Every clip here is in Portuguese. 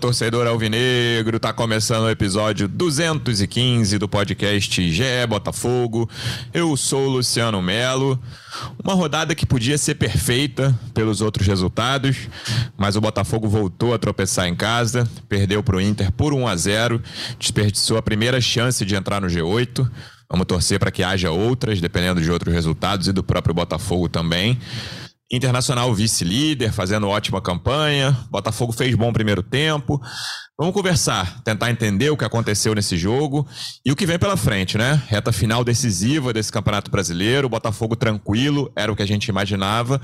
torcedor alvinegro, tá começando o episódio 215 do podcast GE Botafogo. Eu sou o Luciano Melo. Uma rodada que podia ser perfeita pelos outros resultados, mas o Botafogo voltou a tropeçar em casa, perdeu para o Inter por 1 a 0, desperdiçou a primeira chance de entrar no G8. Vamos torcer para que haja outras, dependendo de outros resultados e do próprio Botafogo também. Internacional vice-líder, fazendo ótima campanha. Botafogo fez bom primeiro tempo. Vamos conversar, tentar entender o que aconteceu nesse jogo e o que vem pela frente, né? Reta final decisiva desse Campeonato Brasileiro. Botafogo tranquilo, era o que a gente imaginava,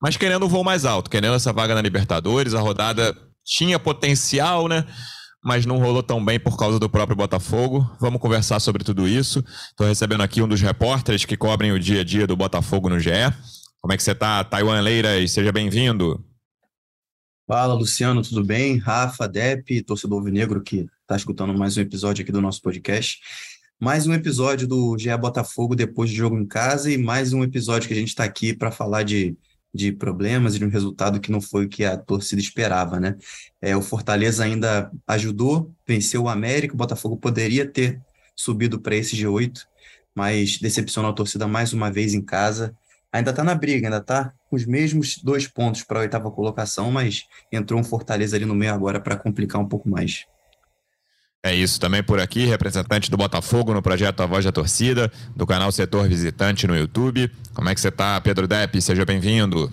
mas querendo um voo mais alto, querendo essa vaga na Libertadores. A rodada tinha potencial, né? Mas não rolou tão bem por causa do próprio Botafogo. Vamos conversar sobre tudo isso. Estou recebendo aqui um dos repórteres que cobrem o dia a dia do Botafogo no GE. Como é que você está, Taiwan Leiras? Seja bem-vindo. Fala, Luciano, tudo bem? Rafa, Dep, torcedor Negro que está escutando mais um episódio aqui do nosso podcast. Mais um episódio do GE Botafogo depois do jogo em casa e mais um episódio que a gente está aqui para falar de, de problemas e de um resultado que não foi o que a torcida esperava, né? É, o Fortaleza ainda ajudou, venceu o América, o Botafogo poderia ter subido para esse G8, mas decepcionou a torcida mais uma vez em casa ainda está na briga, ainda está com os mesmos dois pontos para a oitava colocação, mas entrou um Fortaleza ali no meio agora para complicar um pouco mais. É isso também por aqui, representante do Botafogo no projeto A Voz da Torcida, do canal Setor Visitante no YouTube. Como é que você está, Pedro Depp? Seja bem-vindo.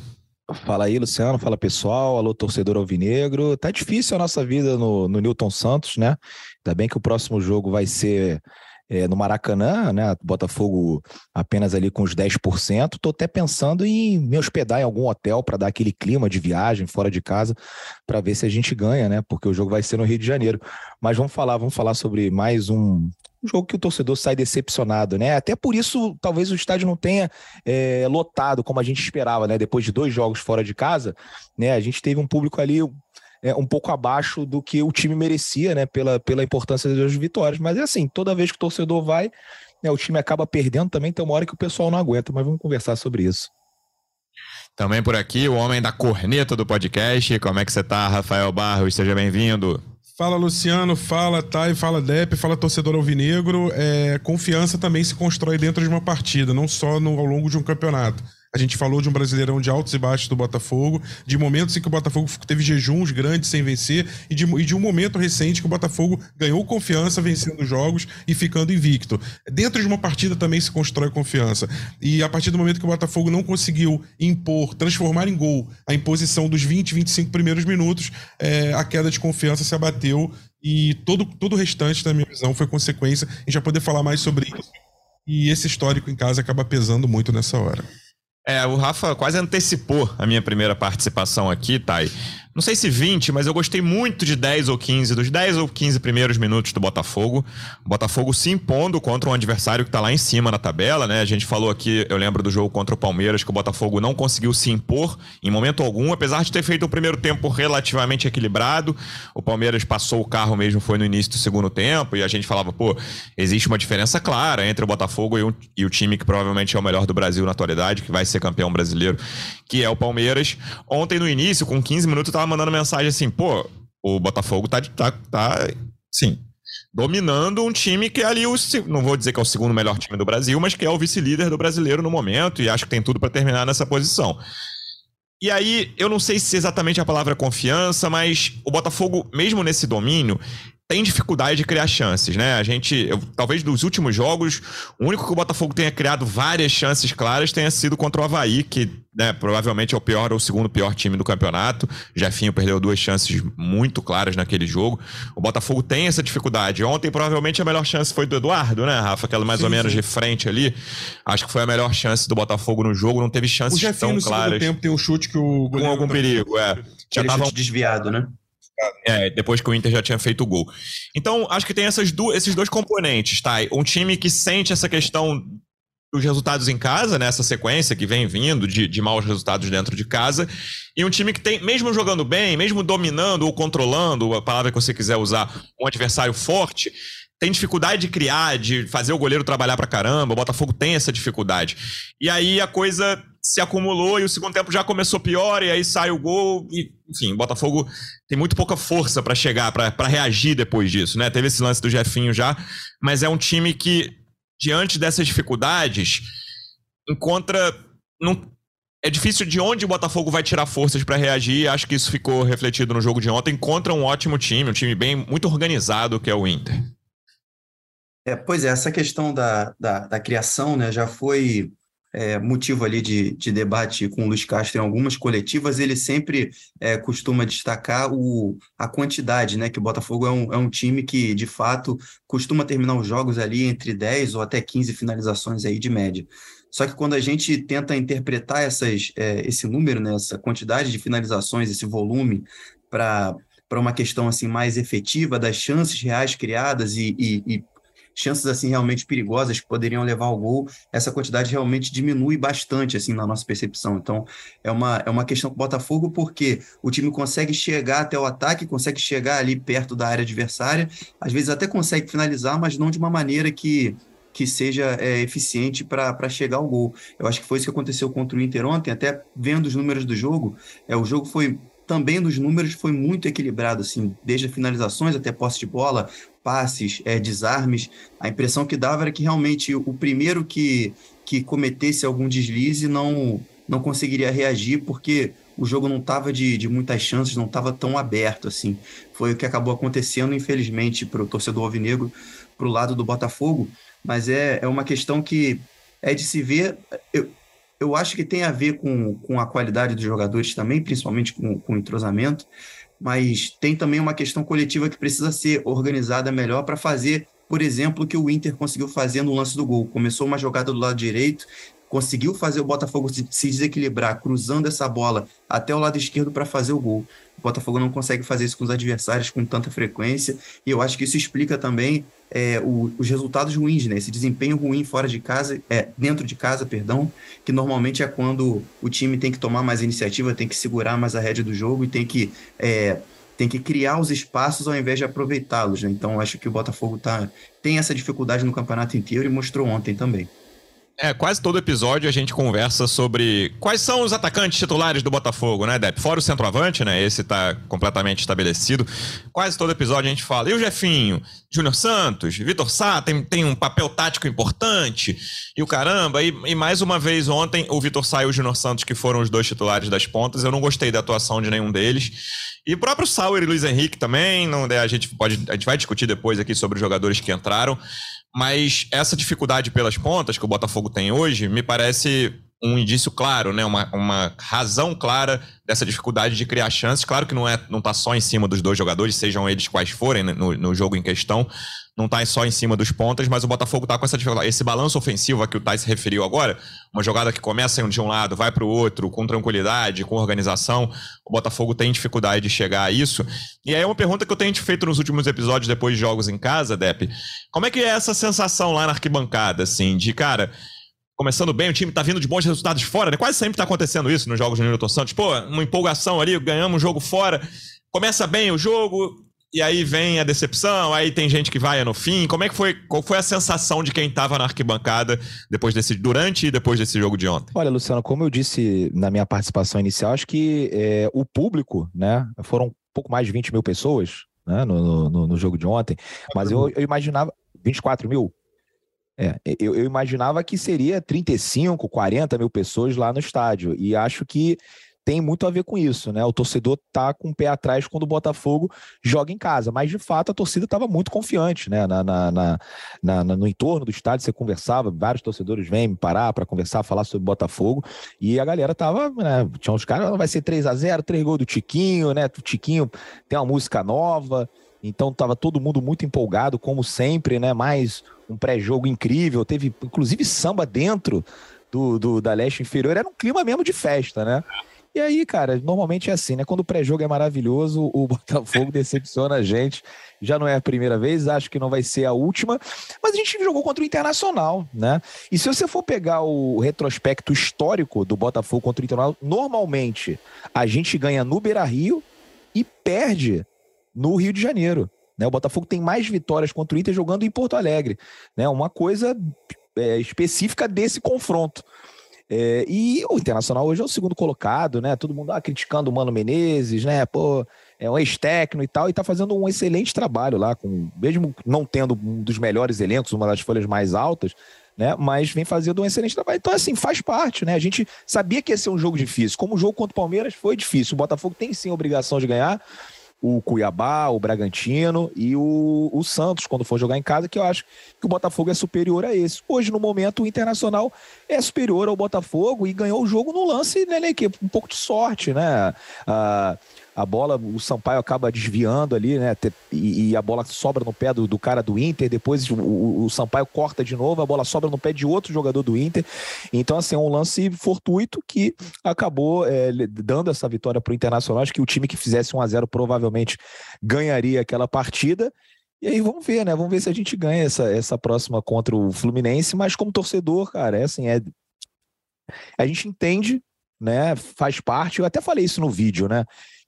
Fala aí, Luciano. Fala pessoal. Alô, torcedor alvinegro. Tá difícil a nossa vida no, no Newton Santos, né? Ainda bem que o próximo jogo vai ser é, no Maracanã, né? Botafogo apenas ali com os 10%. Estou até pensando em me hospedar em algum hotel para dar aquele clima de viagem fora de casa, para ver se a gente ganha, né? Porque o jogo vai ser no Rio de Janeiro. Mas vamos falar, vamos falar sobre mais um, jogo que o torcedor sai decepcionado, né? Até por isso, talvez o estádio não tenha é, lotado como a gente esperava, né? Depois de dois jogos fora de casa, né? A gente teve um público ali é, um pouco abaixo do que o time merecia, né? Pela, pela importância das duas vitórias. Mas é assim, toda vez que o torcedor vai, né, o time acaba perdendo também, tem uma hora que o pessoal não aguenta, mas vamos conversar sobre isso. Também por aqui, o homem da corneta do podcast. Como é que você tá, Rafael Barros? Seja bem-vindo. Fala Luciano, fala Thay, fala Dep, fala torcedor alvinegro. É, confiança também se constrói dentro de uma partida, não só no, ao longo de um campeonato. A gente falou de um brasileirão de altos e baixos do Botafogo, de momentos em que o Botafogo teve jejuns grandes sem vencer, e de, e de um momento recente que o Botafogo ganhou confiança vencendo jogos e ficando invicto. Dentro de uma partida também se constrói confiança. E a partir do momento que o Botafogo não conseguiu impor, transformar em gol a imposição dos 20, 25 primeiros minutos, é, a queda de confiança se abateu e todo, todo o restante, na minha visão, foi consequência. A gente vai poder falar mais sobre isso. E esse histórico em casa acaba pesando muito nessa hora. É, o Rafa quase antecipou a minha primeira participação aqui, Thay não sei se 20, mas eu gostei muito de 10 ou 15, dos 10 ou 15 primeiros minutos do Botafogo. O Botafogo se impondo contra um adversário que está lá em cima na tabela, né? A gente falou aqui, eu lembro do jogo contra o Palmeiras, que o Botafogo não conseguiu se impor em momento algum, apesar de ter feito o primeiro tempo relativamente equilibrado. O Palmeiras passou o carro mesmo, foi no início do segundo tempo, e a gente falava, pô, existe uma diferença clara entre o Botafogo e o, e o time que provavelmente é o melhor do Brasil na atualidade, que vai ser campeão brasileiro, que é o Palmeiras. Ontem, no início, com 15 minutos, tava mandando mensagem assim, pô, o Botafogo tá, tá, tá sim, dominando um time que é ali o não vou dizer que é o segundo melhor time do Brasil, mas que é o vice-líder do brasileiro no momento e acho que tem tudo para terminar nessa posição. E aí, eu não sei se exatamente a palavra confiança, mas o Botafogo, mesmo nesse domínio, tem dificuldade de criar chances, né? A gente, eu, talvez dos últimos jogos, o único que o Botafogo tenha criado várias chances claras tenha sido contra o Havaí, que né, provavelmente é o pior ou o segundo pior time do campeonato. Jefinho perdeu duas chances muito claras naquele jogo. O Botafogo tem essa dificuldade. Ontem, provavelmente, a melhor chance foi do Eduardo, né, Rafa? Aquela mais sim, ou menos sim. de frente ali. Acho que foi a melhor chance do Botafogo no jogo. Não teve chances tão claras. O tempo tem um chute que o Com algum perigo, é. Já tava desviado, né? É, depois que o Inter já tinha feito o gol. Então, acho que tem essas esses dois componentes, tá? Um time que sente essa questão dos resultados em casa, nessa né? sequência que vem vindo de, de maus resultados dentro de casa, e um time que tem, mesmo jogando bem, mesmo dominando ou controlando, a palavra que você quiser usar, um adversário forte, tem dificuldade de criar, de fazer o goleiro trabalhar pra caramba. O Botafogo tem essa dificuldade. E aí a coisa se acumulou e o segundo tempo já começou pior e aí sai o gol e enfim, o Botafogo tem muito pouca força para chegar, para reagir depois disso, né? Teve esse lance do Jefinho já, mas é um time que diante dessas dificuldades encontra não, é difícil de onde o Botafogo vai tirar forças para reagir. Acho que isso ficou refletido no jogo de ontem contra um ótimo time, um time bem muito organizado que é o Inter. É, pois é, essa questão da, da, da criação né, já foi é, motivo ali de, de debate com o Luiz Castro em algumas coletivas, ele sempre é, costuma destacar o, a quantidade, né? Que o Botafogo é um, é um time que, de fato, costuma terminar os jogos ali entre 10 ou até 15 finalizações aí de média. Só que quando a gente tenta interpretar essas, é, esse número, né, essa quantidade de finalizações, esse volume, para para uma questão assim mais efetiva das chances reais criadas e, e, e chances assim realmente perigosas que poderiam levar ao gol, essa quantidade realmente diminui bastante assim na nossa percepção. Então, é uma, é uma questão com o Botafogo porque o time consegue chegar até o ataque, consegue chegar ali perto da área adversária, às vezes até consegue finalizar, mas não de uma maneira que que seja é, eficiente para chegar ao gol. Eu acho que foi isso que aconteceu contra o Inter ontem, até vendo os números do jogo, é, o jogo foi também nos números foi muito equilibrado, assim, desde finalizações até posse de bola, passes, é, desarmes. A impressão que dava era que realmente o primeiro que, que cometesse algum deslize não, não conseguiria reagir, porque o jogo não estava de, de muitas chances, não estava tão aberto assim. Foi o que acabou acontecendo, infelizmente, para o torcedor alvinegro, para o lado do Botafogo. Mas é, é uma questão que é de se ver. Eu, eu acho que tem a ver com, com a qualidade dos jogadores também, principalmente com, com o entrosamento mas tem também uma questão coletiva que precisa ser organizada melhor para fazer, por exemplo, o que o Inter conseguiu fazer no lance do gol. Começou uma jogada do lado direito, conseguiu fazer o Botafogo se desequilibrar, cruzando essa bola até o lado esquerdo para fazer o gol. O Botafogo não consegue fazer isso com os adversários com tanta frequência, e eu acho que isso explica também é, o, os resultados ruins, né? Esse desempenho ruim fora de casa, é, dentro de casa, perdão, que normalmente é quando o time tem que tomar mais iniciativa, tem que segurar mais a rédea do jogo e tem que é, tem que criar os espaços ao invés de aproveitá-los. Né? Então, acho que o Botafogo tá, tem essa dificuldade no campeonato inteiro e mostrou ontem também. É, quase todo episódio a gente conversa sobre quais são os atacantes titulares do Botafogo, né, Depp? Fora o centroavante, né? Esse tá completamente estabelecido. Quase todo episódio a gente fala. E o Jefinho? Júnior Santos? Vitor Sá tem, tem um papel tático importante? E o caramba? E, e mais uma vez ontem, o Vitor Sá e o Júnior Santos, que foram os dois titulares das pontas, eu não gostei da atuação de nenhum deles. E o próprio Sauer e Luiz Henrique também, não, né, a gente pode, a gente vai discutir depois aqui sobre os jogadores que entraram. Mas essa dificuldade pelas pontas que o Botafogo tem hoje me parece um indício claro, né? uma, uma razão clara dessa dificuldade de criar chances. Claro que não é não está só em cima dos dois jogadores, sejam eles quais forem né, no, no jogo em questão, não está só em cima dos pontas, mas o Botafogo está com essa dificuldade. Esse balanço ofensivo a que o Thais referiu agora, uma jogada que começa de um lado, vai para o outro, com tranquilidade, com organização, o Botafogo tem dificuldade de chegar a isso. E aí é uma pergunta que eu tenho te feito nos últimos episódios, depois de jogos em casa, Depp. Como é que é essa sensação lá na arquibancada, assim, de, cara, começando bem, o time tá vindo de bons resultados fora, né? Quase sempre tá acontecendo isso nos jogos do Nilton Santos. Pô, uma empolgação ali, ganhamos um jogo fora, começa bem o jogo, e aí vem a decepção, aí tem gente que vai no fim. Como é que foi? Qual foi a sensação de quem estava na arquibancada depois desse, durante e depois desse jogo de ontem? Olha, Luciano, como eu disse na minha participação inicial, acho que é, o público, né? Foram um pouco mais de 20 mil pessoas né, no, no, no jogo de ontem, mas eu, eu imaginava. 24 mil? É, eu, eu, imaginava que seria 35, 40 mil pessoas lá no estádio. E acho que tem muito a ver com isso, né? O torcedor tá com o pé atrás quando o Botafogo joga em casa, mas de fato a torcida estava muito confiante, né? Na, na, na, na, no entorno do estádio, você conversava, vários torcedores vêm me parar para conversar, falar sobre Botafogo, e a galera tava, né? Tinha uns caras, vai ser 3 a 0 três gols do Tiquinho, né? O Tiquinho tem uma música nova, então tava todo mundo muito empolgado, como sempre, né? Mais um pré-jogo incrível, teve inclusive samba dentro do, do, da leste inferior, era um clima mesmo de festa, né? E aí, cara, normalmente é assim, né? Quando o pré-jogo é maravilhoso, o Botafogo decepciona a gente. Já não é a primeira vez, acho que não vai ser a última. Mas a gente jogou contra o Internacional, né? E se você for pegar o retrospecto histórico do Botafogo contra o Internacional, normalmente a gente ganha no Beira Rio e perde no Rio de Janeiro. Né? O Botafogo tem mais vitórias contra o Inter jogando em Porto Alegre. Né? Uma coisa é, específica desse confronto. É, e o Internacional hoje é o segundo colocado, né? Todo mundo ah, criticando o Mano Menezes, né? Pô, é um ex-técnico e tal, e tá fazendo um excelente trabalho lá, com, mesmo não tendo um dos melhores elencos, uma das folhas mais altas, né? Mas vem fazendo um excelente trabalho. Então, assim, faz parte, né? A gente sabia que ia ser um jogo difícil. Como o jogo contra o Palmeiras foi difícil. O Botafogo tem sim a obrigação de ganhar. O Cuiabá, o Bragantino e o, o Santos, quando for jogar em casa, que eu acho que o Botafogo é superior a esse. Hoje, no momento, o Internacional é superior ao Botafogo e ganhou o jogo no lance, né, né que um pouco de sorte, né? Ah, a bola, o Sampaio acaba desviando ali, né? E, e a bola sobra no pé do, do cara do Inter. Depois o, o, Sampaio corta de novo, a bola sobra no pé de outro jogador do Inter. Então, assim, é um lance fortuito que acabou é, dando essa vitória para o Internacional. Acho que o time que fizesse 1 a 0 provavelmente ganharia aquela partida. E aí vamos ver, né? Vamos ver se a gente ganha essa, essa próxima contra o Fluminense. Mas como torcedor, cara, é assim, é. A gente entende né? Faz parte. Eu até falei isso no vídeo, né?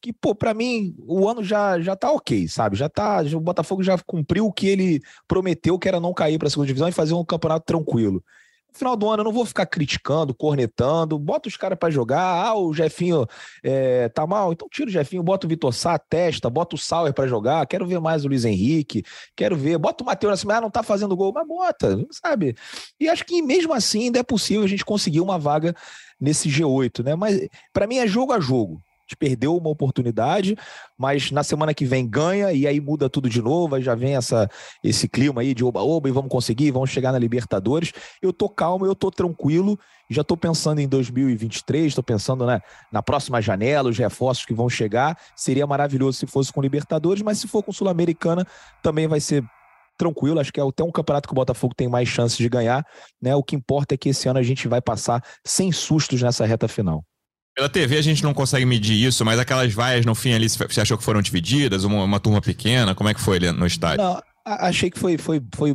Que, pô, para mim, o ano já, já tá ok, sabe? Já tá. O Botafogo já cumpriu o que ele prometeu, que era não cair para a segunda divisão e fazer um campeonato tranquilo. No final do ano, eu não vou ficar criticando, cornetando, bota os caras para jogar. Ah, o Jefinho é, tá mal, então tira o Jefinho, bota o Vitor Sá, testa, bota o Sauer para jogar. Quero ver mais o Luiz Henrique, quero ver. Bota o Matheus assim, ah, não tá fazendo gol, mas bota, sabe? E acho que mesmo assim ainda é possível a gente conseguir uma vaga nesse G8, né? Mas para mim é jogo a jogo gente perdeu uma oportunidade, mas na semana que vem ganha e aí muda tudo de novo, aí já vem essa, esse clima aí de oba-oba e vamos conseguir, vamos chegar na Libertadores. Eu tô calmo, eu tô tranquilo, já tô pensando em 2023, tô pensando né, na próxima janela, os reforços que vão chegar. Seria maravilhoso se fosse com Libertadores, mas se for com Sul-Americana também vai ser tranquilo, acho que é até um campeonato que o Botafogo tem mais chances de ganhar, né? O que importa é que esse ano a gente vai passar sem sustos nessa reta final. Pela TV a gente não consegue medir isso, mas aquelas vaias no fim ali, você achou que foram divididas? Uma, uma turma pequena? Como é que foi ali no estádio? Não, achei que foi, foi, foi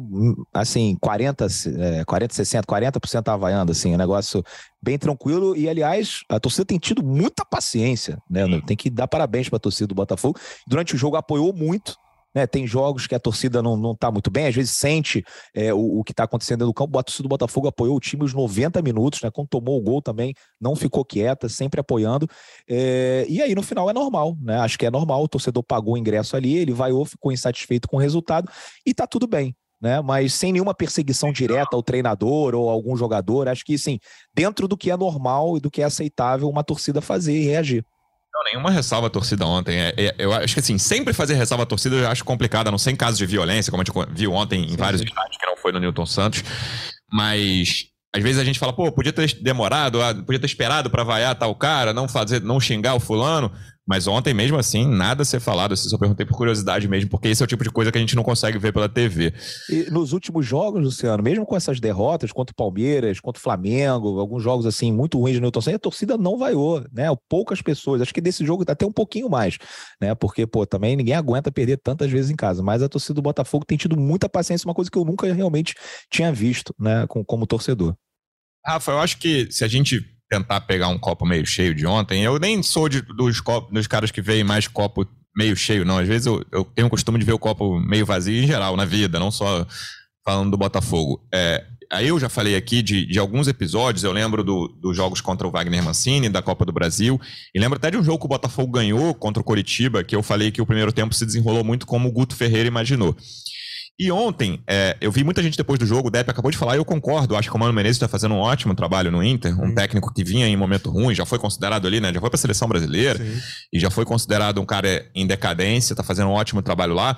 assim, 40, é, 40, 60, 40% tava vaiando, assim, um negócio bem tranquilo. E, aliás, a torcida tem tido muita paciência, né? Tem que dar parabéns para a torcida do Botafogo. Durante o jogo apoiou muito, né, tem jogos que a torcida não, não tá muito bem, às vezes sente é, o, o que está acontecendo no campo. A torcida do Botafogo apoiou o time os 90 minutos, né? Quando tomou o gol também, não ficou quieta, sempre apoiando. É, e aí, no final, é normal, né? Acho que é normal, o torcedor pagou o ingresso ali, ele vaiou, ficou insatisfeito com o resultado e tá tudo bem. Né, mas sem nenhuma perseguição direta ao treinador ou algum jogador. Acho que, sim, dentro do que é normal e do que é aceitável uma torcida fazer e reagir. Nenhuma ressalva a torcida ontem. É, é, eu acho que assim, sempre fazer ressalva a torcida eu acho complicado, a não ser em casos de violência, como a gente viu ontem em sim, vários estádios, que não foi no Newton Santos. Mas às vezes a gente fala, pô, podia ter demorado, ah, podia ter esperado para vaiar tal cara, não fazer, não xingar o fulano. Mas ontem, mesmo assim, nada a ser falado. Eu só perguntei por curiosidade mesmo, porque esse é o tipo de coisa que a gente não consegue ver pela TV. E nos últimos jogos, Luciano, mesmo com essas derrotas contra o Palmeiras, contra o Flamengo, alguns jogos assim muito ruins de Newton Santos, a torcida não vaiou, né? Poucas pessoas. Acho que desse jogo até um pouquinho mais, né? Porque, pô, também ninguém aguenta perder tantas vezes em casa. Mas a torcida do Botafogo tem tido muita paciência, uma coisa que eu nunca realmente tinha visto, né? Como, como torcedor. Rafa, eu acho que se a gente tentar pegar um copo meio cheio de ontem. Eu nem sou de, dos, copos, dos caras que veem mais copo meio cheio, não. Às vezes eu, eu tenho o costume de ver o copo meio vazio em geral, na vida, não só falando do Botafogo. É, aí eu já falei aqui de, de alguns episódios, eu lembro dos do jogos contra o Wagner Mancini, da Copa do Brasil, e lembro até de um jogo que o Botafogo ganhou contra o Coritiba, que eu falei que o primeiro tempo se desenrolou muito como o Guto Ferreira imaginou. E ontem, é, eu vi muita gente depois do jogo, o Depp acabou de falar, e eu concordo. Acho que o Mano Menezes está fazendo um ótimo trabalho no Inter, um hum. técnico que vinha em momento ruim, já foi considerado ali, né? Já foi para a seleção brasileira Sim. e já foi considerado um cara em decadência, está fazendo um ótimo trabalho lá.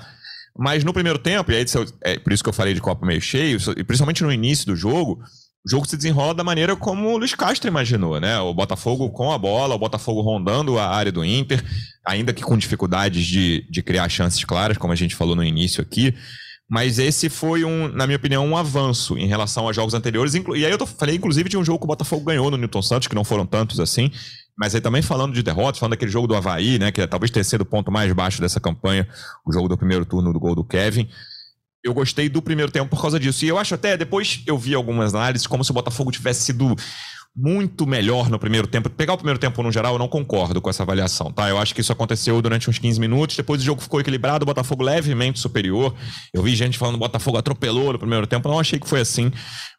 Mas no primeiro tempo, e aí é por isso que eu falei de copo meio cheio, e principalmente no início do jogo, o jogo se desenrola da maneira como o Luiz Castro imaginou, né? O Botafogo com a bola, o Botafogo rondando a área do Inter, ainda que com dificuldades de, de criar chances claras, como a gente falou no início aqui. Mas esse foi, um, na minha opinião, um avanço em relação a jogos anteriores. E aí eu tô, falei, inclusive, de um jogo que o Botafogo ganhou no Newton Santos, que não foram tantos assim. Mas aí também falando de derrotas, falando daquele jogo do Havaí, né? Que é talvez tenha sido o ponto mais baixo dessa campanha, o jogo do primeiro turno do gol do Kevin. Eu gostei do primeiro tempo por causa disso. E eu acho até, depois eu vi algumas análises, como se o Botafogo tivesse sido muito melhor no primeiro tempo. Pegar o primeiro tempo no geral, eu não concordo com essa avaliação, tá? Eu acho que isso aconteceu durante uns 15 minutos, depois o jogo ficou equilibrado, o Botafogo levemente superior. Eu vi gente falando que o Botafogo atropelou no primeiro tempo, não achei que foi assim,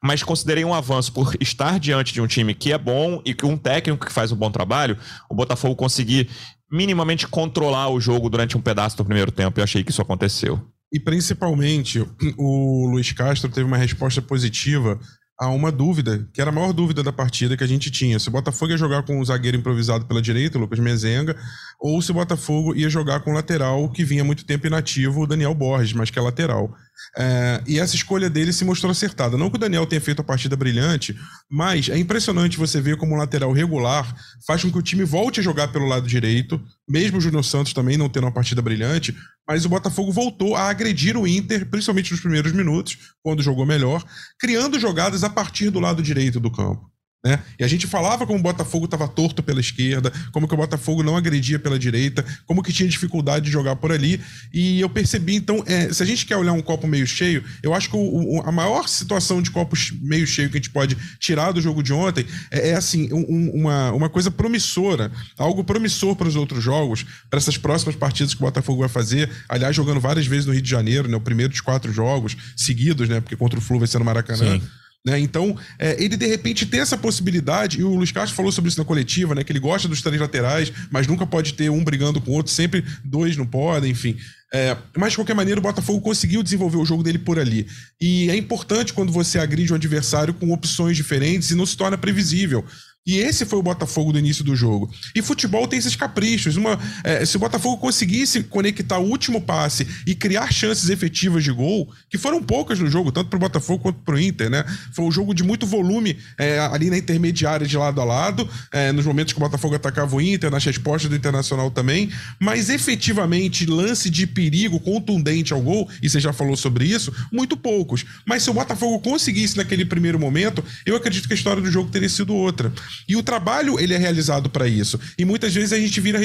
mas considerei um avanço por estar diante de um time que é bom e que um técnico que faz um bom trabalho, o Botafogo conseguir minimamente controlar o jogo durante um pedaço do primeiro tempo. Eu achei que isso aconteceu. E principalmente, o Luiz Castro teve uma resposta positiva a uma dúvida, que era a maior dúvida da partida que a gente tinha. Se o Botafogo ia jogar com o zagueiro improvisado pela direita, o Lucas Mezenga, ou se o Botafogo ia jogar com o lateral, que vinha muito tempo inativo, o Daniel Borges, mas que é lateral. É, e essa escolha dele se mostrou acertada. Não que o Daniel tenha feito a partida brilhante, mas é impressionante você ver como um lateral regular faz com que o time volte a jogar pelo lado direito, mesmo o Júnior Santos também não tendo uma partida brilhante, mas o Botafogo voltou a agredir o Inter, principalmente nos primeiros minutos, quando jogou melhor, criando jogadas a partir do lado direito do campo. Né? E a gente falava como o Botafogo estava torto pela esquerda, como que o Botafogo não agredia pela direita, como que tinha dificuldade de jogar por ali. E eu percebi, então, é, se a gente quer olhar um copo meio cheio, eu acho que o, o, a maior situação de copo meio cheio que a gente pode tirar do jogo de ontem é, é assim, um, uma, uma coisa promissora, algo promissor para os outros jogos, para essas próximas partidas que o Botafogo vai fazer. Aliás, jogando várias vezes no Rio de Janeiro, né? O primeiro dos quatro jogos seguidos, né? Porque contra o Flu vai ser no Maracanã. Sim. Né? Então, é, ele de repente tem essa possibilidade, e o Luiz Castro falou sobre isso na coletiva, né? Que ele gosta dos três laterais, mas nunca pode ter um brigando com o outro, sempre dois não podem, enfim. É, mas, de qualquer maneira, o Botafogo conseguiu desenvolver o jogo dele por ali. E é importante quando você agride um adversário com opções diferentes e não se torna previsível. E esse foi o Botafogo do início do jogo. E futebol tem esses caprichos. Uma, é, se o Botafogo conseguisse conectar o último passe e criar chances efetivas de gol, que foram poucas no jogo, tanto para o Botafogo quanto para o Inter, né? Foi um jogo de muito volume é, ali na intermediária de lado a lado, é, nos momentos que o Botafogo atacava o Inter, nas respostas do Internacional também. Mas efetivamente, lance de perigo contundente ao gol, e você já falou sobre isso, muito poucos. Mas se o Botafogo conseguisse naquele primeiro momento, eu acredito que a história do jogo teria sido outra. E o trabalho, ele é realizado para isso. E muitas vezes a gente vira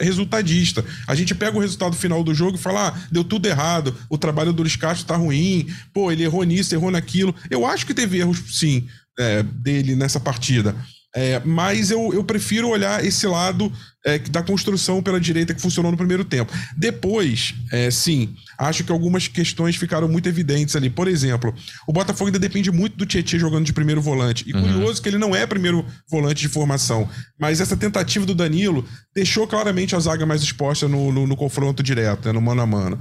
resultadista. A gente pega o resultado final do jogo e fala, ah, deu tudo errado, o trabalho do Luiz Castro tá ruim, pô, ele errou nisso, errou naquilo. Eu acho que teve erros, sim, é, dele nessa partida. É, mas eu, eu prefiro olhar esse lado é, da construção pela direita que funcionou no primeiro tempo. Depois, é, sim, acho que algumas questões ficaram muito evidentes ali. Por exemplo, o Botafogo ainda depende muito do Tietchan jogando de primeiro volante. E uhum. curioso que ele não é primeiro volante de formação. Mas essa tentativa do Danilo deixou claramente a zaga mais exposta no, no, no confronto direto, né, no mano a mano.